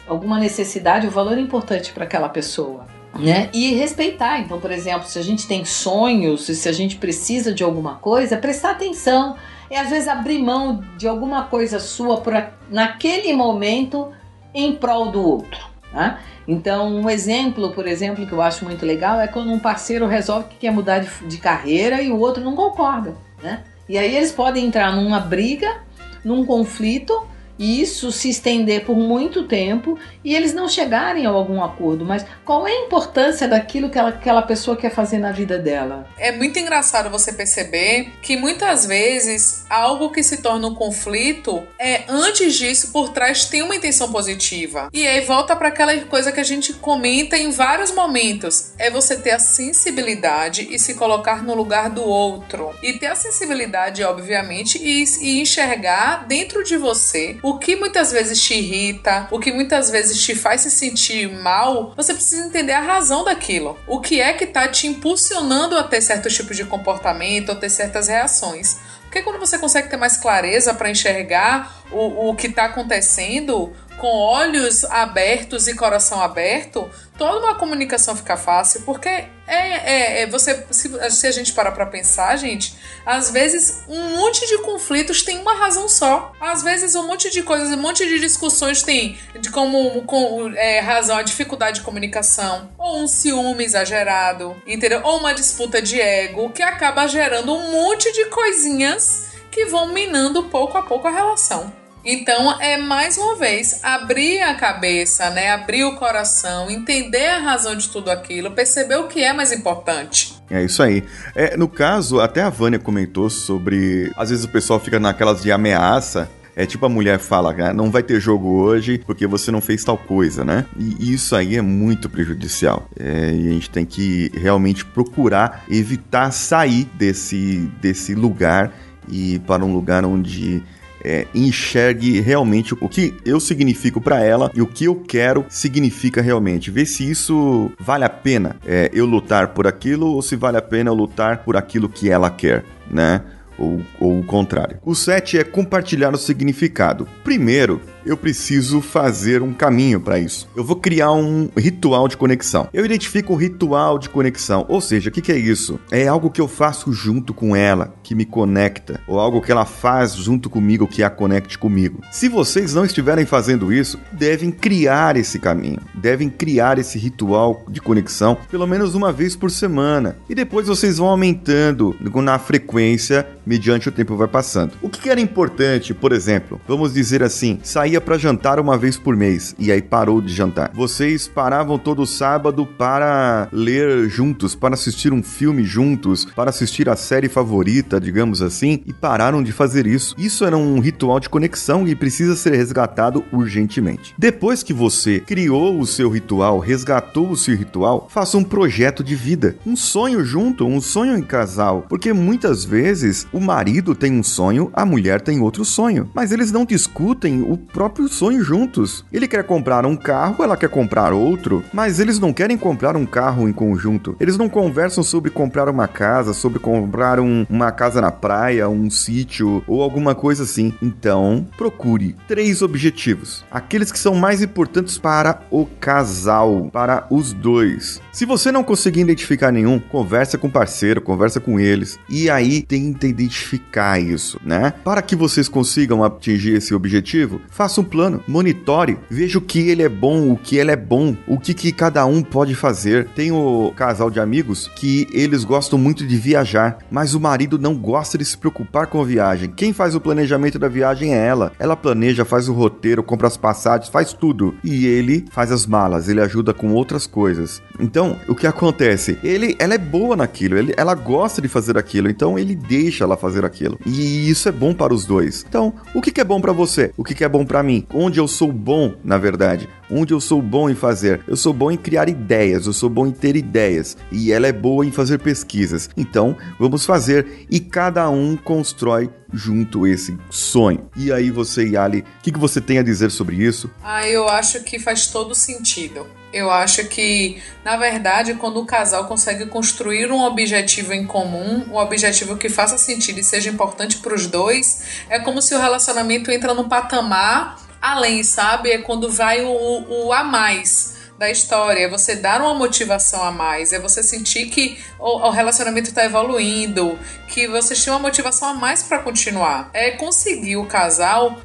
alguma necessidade, um valor importante para aquela pessoa né? E respeitar. Então, por exemplo, se a gente tem sonhos, se a gente precisa de alguma coisa, prestar atenção. É às vezes abrir mão de alguma coisa sua por, naquele momento em prol do outro. Né? Então, um exemplo, por exemplo, que eu acho muito legal é quando um parceiro resolve que quer mudar de, de carreira e o outro não concorda. Né? E aí eles podem entrar numa briga, num conflito isso se estender por muito tempo e eles não chegarem a algum acordo. Mas qual é a importância daquilo que ela, aquela pessoa quer fazer na vida dela? É muito engraçado você perceber que muitas vezes algo que se torna um conflito é antes disso por trás tem uma intenção positiva. E aí volta para aquela coisa que a gente comenta em vários momentos: é você ter a sensibilidade e se colocar no lugar do outro. E ter a sensibilidade, obviamente, e, e enxergar dentro de você que muitas vezes te irrita, o que muitas vezes te faz se sentir mal, você precisa entender a razão daquilo. O que é que tá te impulsionando a ter certo tipo de comportamento, a ter certas reações. Porque quando você consegue ter mais clareza para enxergar o, o que está acontecendo, com olhos abertos e coração aberto, toda uma comunicação fica fácil, porque é, é, é você se, se, a gente parar para pensar, gente, às vezes um monte de conflitos tem uma razão só. Às vezes um monte de coisas, um monte de discussões tem de como com, é, razão a dificuldade de comunicação, ou um ciúme exagerado, entendeu? Ou uma disputa de ego que acaba gerando um monte de coisinhas que vão minando pouco a pouco a relação. Então, é mais uma vez abrir a cabeça, né? Abrir o coração, entender a razão de tudo aquilo, perceber o que é mais importante. É isso aí. É, no caso, até a Vânia comentou sobre. Às vezes o pessoal fica naquelas de ameaça. É tipo a mulher fala, ah, não vai ter jogo hoje porque você não fez tal coisa, né? E isso aí é muito prejudicial. É, e a gente tem que realmente procurar evitar sair desse, desse lugar e para um lugar onde é, enxergue realmente o que eu significo para ela e o que eu quero significa realmente. Ver se isso vale a pena é, eu lutar por aquilo ou se vale a pena eu lutar por aquilo que ela quer, né? Ou, ou o contrário. O 7 é compartilhar o significado. Primeiro, eu preciso fazer um caminho para isso. Eu vou criar um ritual de conexão. Eu identifico o ritual de conexão, ou seja, o que, que, é isso? É algo que eu faço junto com ela, que me conecta, ou algo que ela faz junto comigo, que a conecte comigo. Se vocês não estiverem fazendo isso, devem criar esse caminho, devem criar esse ritual de conexão pelo menos uma vez por semana. E depois vocês vão aumentando na frequência mediante o tempo vai passando. O que era importante, por exemplo, vamos dizer assim, sair saía para jantar uma vez por mês e aí parou de jantar. Vocês paravam todo sábado para ler juntos, para assistir um filme juntos, para assistir a série favorita, digamos assim, e pararam de fazer isso. Isso era um ritual de conexão e precisa ser resgatado urgentemente. Depois que você criou o seu ritual, resgatou o seu ritual, faça um projeto de vida, um sonho junto, um sonho em casal, porque muitas vezes o marido tem um sonho, a mulher tem outro sonho, mas eles não discutem o próprio sonho juntos. Ele quer comprar um carro, ela quer comprar outro, mas eles não querem comprar um carro em conjunto. Eles não conversam sobre comprar uma casa, sobre comprar um, uma casa na praia, um sítio ou alguma coisa assim. Então, procure três objetivos, aqueles que são mais importantes para o casal, para os dois. Se você não conseguir identificar nenhum, conversa com o parceiro, conversa com eles e aí tenta identificar isso, né? Para que vocês consigam atingir esse objetivo, faça faça um plano, monitore, veja o que ele é bom, o que ele é bom, o que, que cada um pode fazer. Tem o casal de amigos que eles gostam muito de viajar, mas o marido não gosta de se preocupar com a viagem. Quem faz o planejamento da viagem é ela. Ela planeja, faz o roteiro, compra as passagens, faz tudo. E ele faz as malas, ele ajuda com outras coisas. Então, o que acontece? Ele, ela é boa naquilo, ele, ela gosta de fazer aquilo, então ele deixa ela fazer aquilo. E isso é bom para os dois. Então, o que, que é bom para você? O que, que é bom para mim? Onde eu sou bom, na verdade? Onde eu sou bom em fazer? Eu sou bom em criar ideias, eu sou bom em ter ideias. E ela é boa em fazer pesquisas. Então, vamos fazer e cada um constrói junto esse sonho. E aí você, Yali, o que, que você tem a dizer sobre isso? Ah, eu acho que faz todo sentido. Eu acho que, na verdade, quando o casal consegue construir um objetivo em comum, um objetivo que faça sentido e seja importante para os dois, é como se o relacionamento entra num patamar além, sabe? É quando vai o, o a mais da história, é você dar uma motivação a mais, é você sentir que o, o relacionamento está evoluindo, que você tem uma motivação a mais para continuar. É conseguir o casal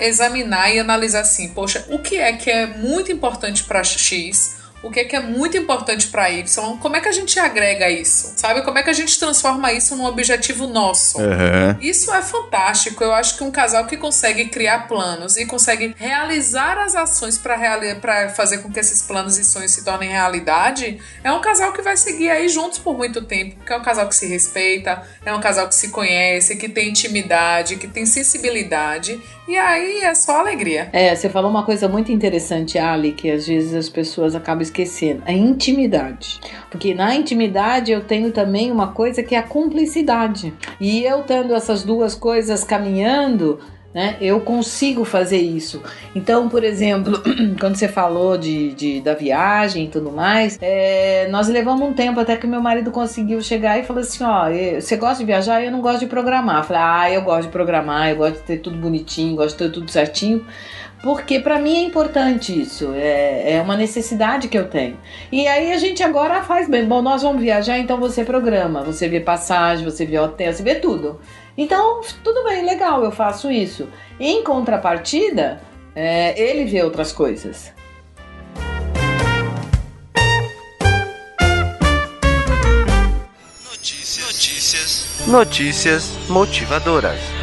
examinar e analisar assim, poxa, o que é que é muito importante para X? O que é que é muito importante para Y, como é que a gente agrega isso, sabe? Como é que a gente transforma isso num objetivo nosso. Uhum. Isso é fantástico. Eu acho que um casal que consegue criar planos e consegue realizar as ações para fazer com que esses planos e sonhos se tornem realidade, é um casal que vai seguir aí juntos por muito tempo, porque é um casal que se respeita, é um casal que se conhece, que tem intimidade, que tem sensibilidade, e aí é só alegria. É, você falou uma coisa muito interessante, Ali, que às vezes as pessoas acabam esquecendo: a intimidade. Porque na intimidade eu tenho também uma coisa que é a cumplicidade. E eu tendo essas duas coisas caminhando, né? Eu consigo fazer isso. Então, por exemplo, <clears throat> quando você falou de, de da viagem e tudo mais, é, nós levamos um tempo até que meu marido conseguiu chegar e falou assim: ó, você gosta de viajar? Eu não gosto de programar. Eu falei, ah, eu gosto de programar, eu gosto de ter tudo bonitinho, gosto de ter tudo certinho porque para mim é importante isso, é, é uma necessidade que eu tenho. E aí a gente agora faz bem, bom, nós vamos viajar, então você programa, você vê passagem, você vê hotel, você vê tudo. Então, tudo bem, legal, eu faço isso. Em contrapartida, é, ele vê outras coisas. Notícias. Notícias. Notícias motivadoras.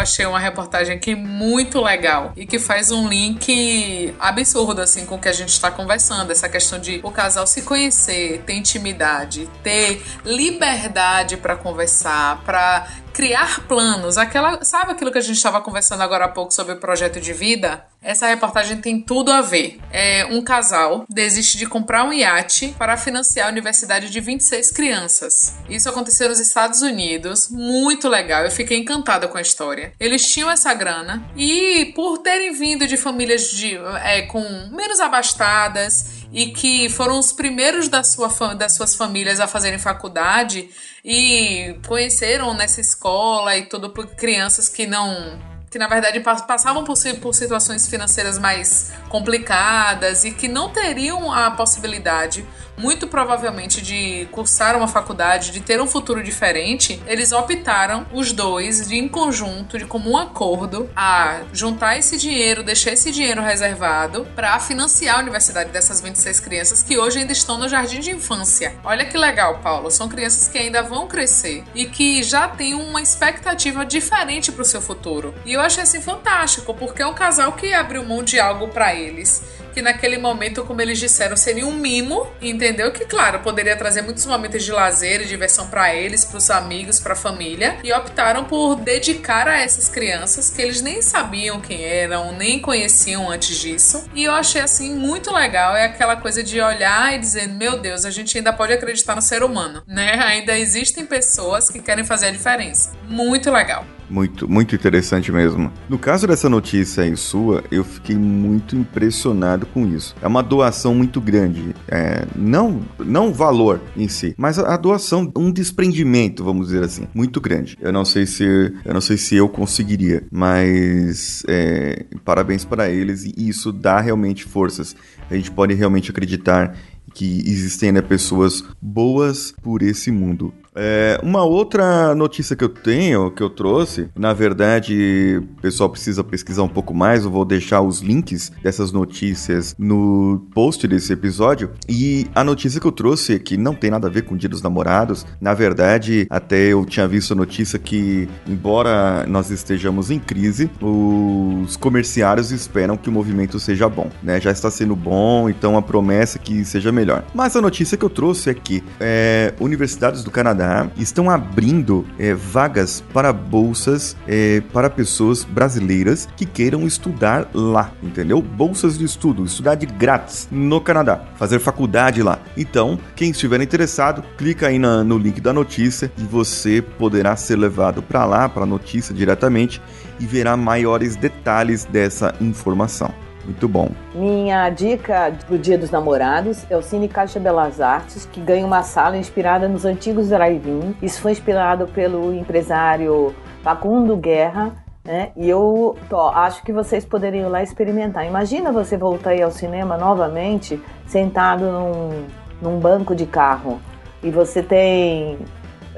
Achei uma reportagem aqui muito legal e que faz um link absurdo assim com o que a gente está conversando, essa questão de o casal se conhecer, ter intimidade, ter liberdade para conversar, para criar planos, aquela, sabe aquilo que a gente estava conversando agora há pouco sobre o projeto de vida? Essa reportagem tem tudo a ver. É um casal desiste de comprar um iate para financiar a universidade de 26 crianças. Isso aconteceu nos Estados Unidos, muito legal. Eu fiquei encantada com a história. Eles tinham essa grana e por terem vindo de famílias de, é, com menos abastadas e que foram os primeiros da sua, das suas famílias a fazerem faculdade e conheceram nessa escola e tudo por crianças que não que na verdade passavam por, por situações financeiras mais complicadas e que não teriam a possibilidade muito provavelmente de cursar uma faculdade, de ter um futuro diferente, eles optaram, os dois, de em conjunto, de comum acordo, a juntar esse dinheiro, deixar esse dinheiro reservado para financiar a universidade dessas 26 crianças que hoje ainda estão no jardim de infância. Olha que legal, Paulo. São crianças que ainda vão crescer e que já têm uma expectativa diferente para o seu futuro. E eu achei assim fantástico, porque é um casal que abriu mão de algo para eles que naquele momento, como eles disseram, seria um mimo, entendeu? Que, claro, poderia trazer muitos momentos de lazer e diversão para eles, para os amigos, para a família, e optaram por dedicar a essas crianças que eles nem sabiam quem eram, nem conheciam antes disso. E eu achei assim muito legal, é aquela coisa de olhar e dizer, meu Deus, a gente ainda pode acreditar no ser humano, né? Ainda existem pessoas que querem fazer a diferença. Muito legal. Muito, muito interessante mesmo. No caso dessa notícia aí sua, eu fiquei muito impressionado com isso. É uma doação muito grande. É, não, não o valor em si, mas a, a, doação, um desprendimento, vamos dizer assim, muito grande. Eu não sei se eu não sei se eu conseguiria, mas é, parabéns para eles e isso dá realmente forças. A gente pode realmente acreditar que existem pessoas boas por esse mundo. É, uma outra notícia que eu tenho, que eu trouxe, na verdade, o pessoal precisa pesquisar um pouco mais, eu vou deixar os links dessas notícias no post desse episódio. E a notícia que eu trouxe, que não tem nada a ver com o Dia dos Namorados, na verdade, até eu tinha visto a notícia que, embora nós estejamos em crise, os comerciários esperam que o movimento seja bom, né? Já está sendo bom, então a promessa é que seja melhor. Mas a notícia que eu trouxe é que é, universidades do Canadá estão abrindo é, vagas para bolsas é, para pessoas brasileiras que queiram estudar lá, entendeu? Bolsas de estudo, estudar de grátis no Canadá, fazer faculdade lá. Então, quem estiver interessado, clica aí na, no link da notícia e você poderá ser levado para lá, para a notícia diretamente e verá maiores detalhes dessa informação. Muito bom. Minha dica pro Dia dos Namorados é o Cine Caixa Belas Artes, que ganha uma sala inspirada nos antigos drive-in. Isso foi inspirado pelo empresário Facundo Guerra, né? E eu tô, acho que vocês poderiam ir lá experimentar. Imagina você voltar aí ao cinema novamente, sentado num, num banco de carro. E você tem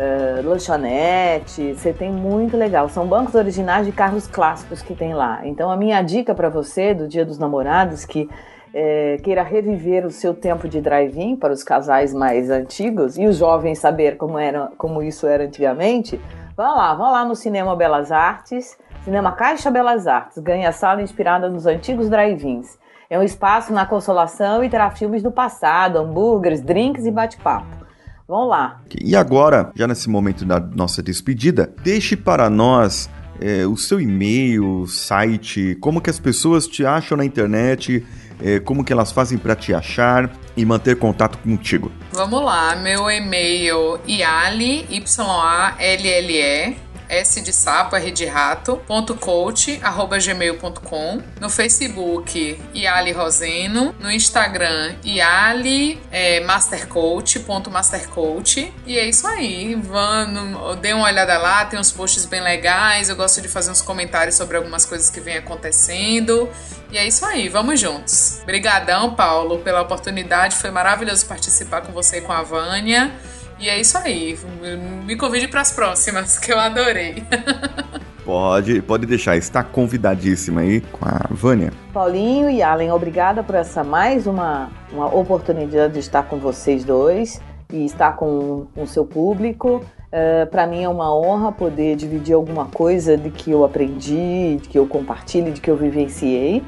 uh, lanchonete, você tem muito legal. São bancos originais de carros clássicos que tem lá. Então a minha dica para você do Dia dos Namorados que é, queira reviver o seu tempo de drive-in para os casais mais antigos e os jovens saber como era, como isso era antigamente, vá lá, vá lá no Cinema Belas Artes, Cinema Caixa Belas Artes, ganha sala inspirada nos antigos drive-ins. É um espaço na consolação e terá filmes do passado, hambúrgueres, drinks e bate-papo. Vamos lá. E agora, já nesse momento da nossa despedida, deixe para nós é, o seu e-mail, site, como que as pessoas te acham na internet, é, como que elas fazem para te achar e manter contato contigo. Vamos lá, meu e-mail iali, y-a-l-l-e, S de sapo, R de rato, ponto coach, arroba gmail.com. No Facebook, Iali Roseno. No Instagram, Iali é, Mastercoach, ponto Mastercoach. E é isso aí. Vão, dê uma olhada lá, tem uns posts bem legais. Eu gosto de fazer uns comentários sobre algumas coisas que vem acontecendo. E é isso aí, vamos juntos. Obrigadão, Paulo, pela oportunidade. Foi maravilhoso participar com você e com a Vânia. E é isso aí. Me convide para as próximas, que eu adorei. <laughs> Pode, pode deixar, está convidadíssima aí com a Vânia. Paulinho e Allen, obrigada por essa mais uma, uma oportunidade de estar com vocês dois e estar com o seu público. Uh, eh, para mim é uma honra poder dividir alguma coisa de que eu aprendi, de que eu compartilho, de que eu vivenciei.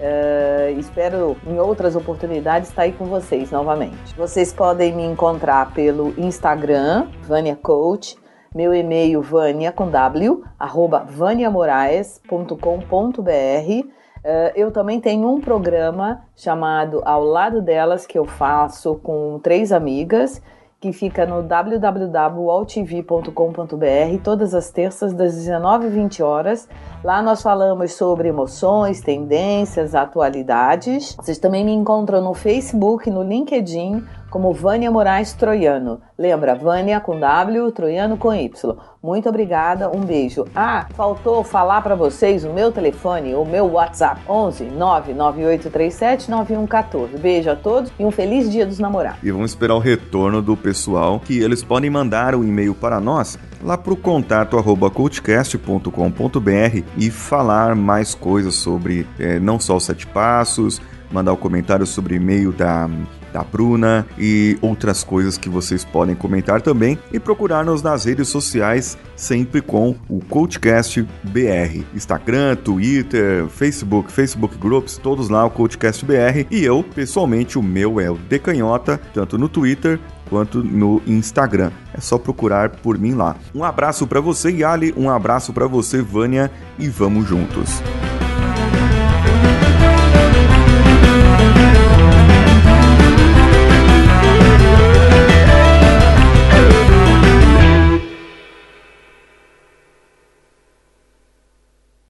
Uh, espero em outras oportunidades estar aí com vocês novamente. Vocês podem me encontrar pelo Instagram, Vânia Coach, meu e-mail vânia com w, arroba vaniamoraes.com.br. Uh, eu também tenho um programa chamado Ao Lado Delas que eu faço com três amigas que fica no www.altv.com.br todas as terças das 19h20 horas. Lá nós falamos sobre emoções, tendências, atualidades. Vocês também me encontram no Facebook, no LinkedIn como Vânia Moraes Troiano. Lembra, Vânia com W, Troiano com Y. Muito obrigada, um beijo. Ah, faltou falar para vocês o meu telefone, o meu WhatsApp, 11 99837 9114. Beijo a todos e um feliz Dia dos Namorados. E vamos esperar o retorno do pessoal, que eles podem mandar o um e-mail para nós lá para o contato arroba cultcast.com.br e falar mais coisas sobre é, não só os sete passos, mandar o um comentário sobre e-mail da da Bruna e outras coisas que vocês podem comentar também e procurar-nos nas redes sociais sempre com o Coachcast BR. Instagram, Twitter, Facebook, Facebook Groups, todos lá o Coachcast BR e eu, pessoalmente, o meu é o Decanhota, tanto no Twitter quanto no Instagram. É só procurar por mim lá. Um abraço para você, Yali, um abraço para você, Vânia, e vamos juntos.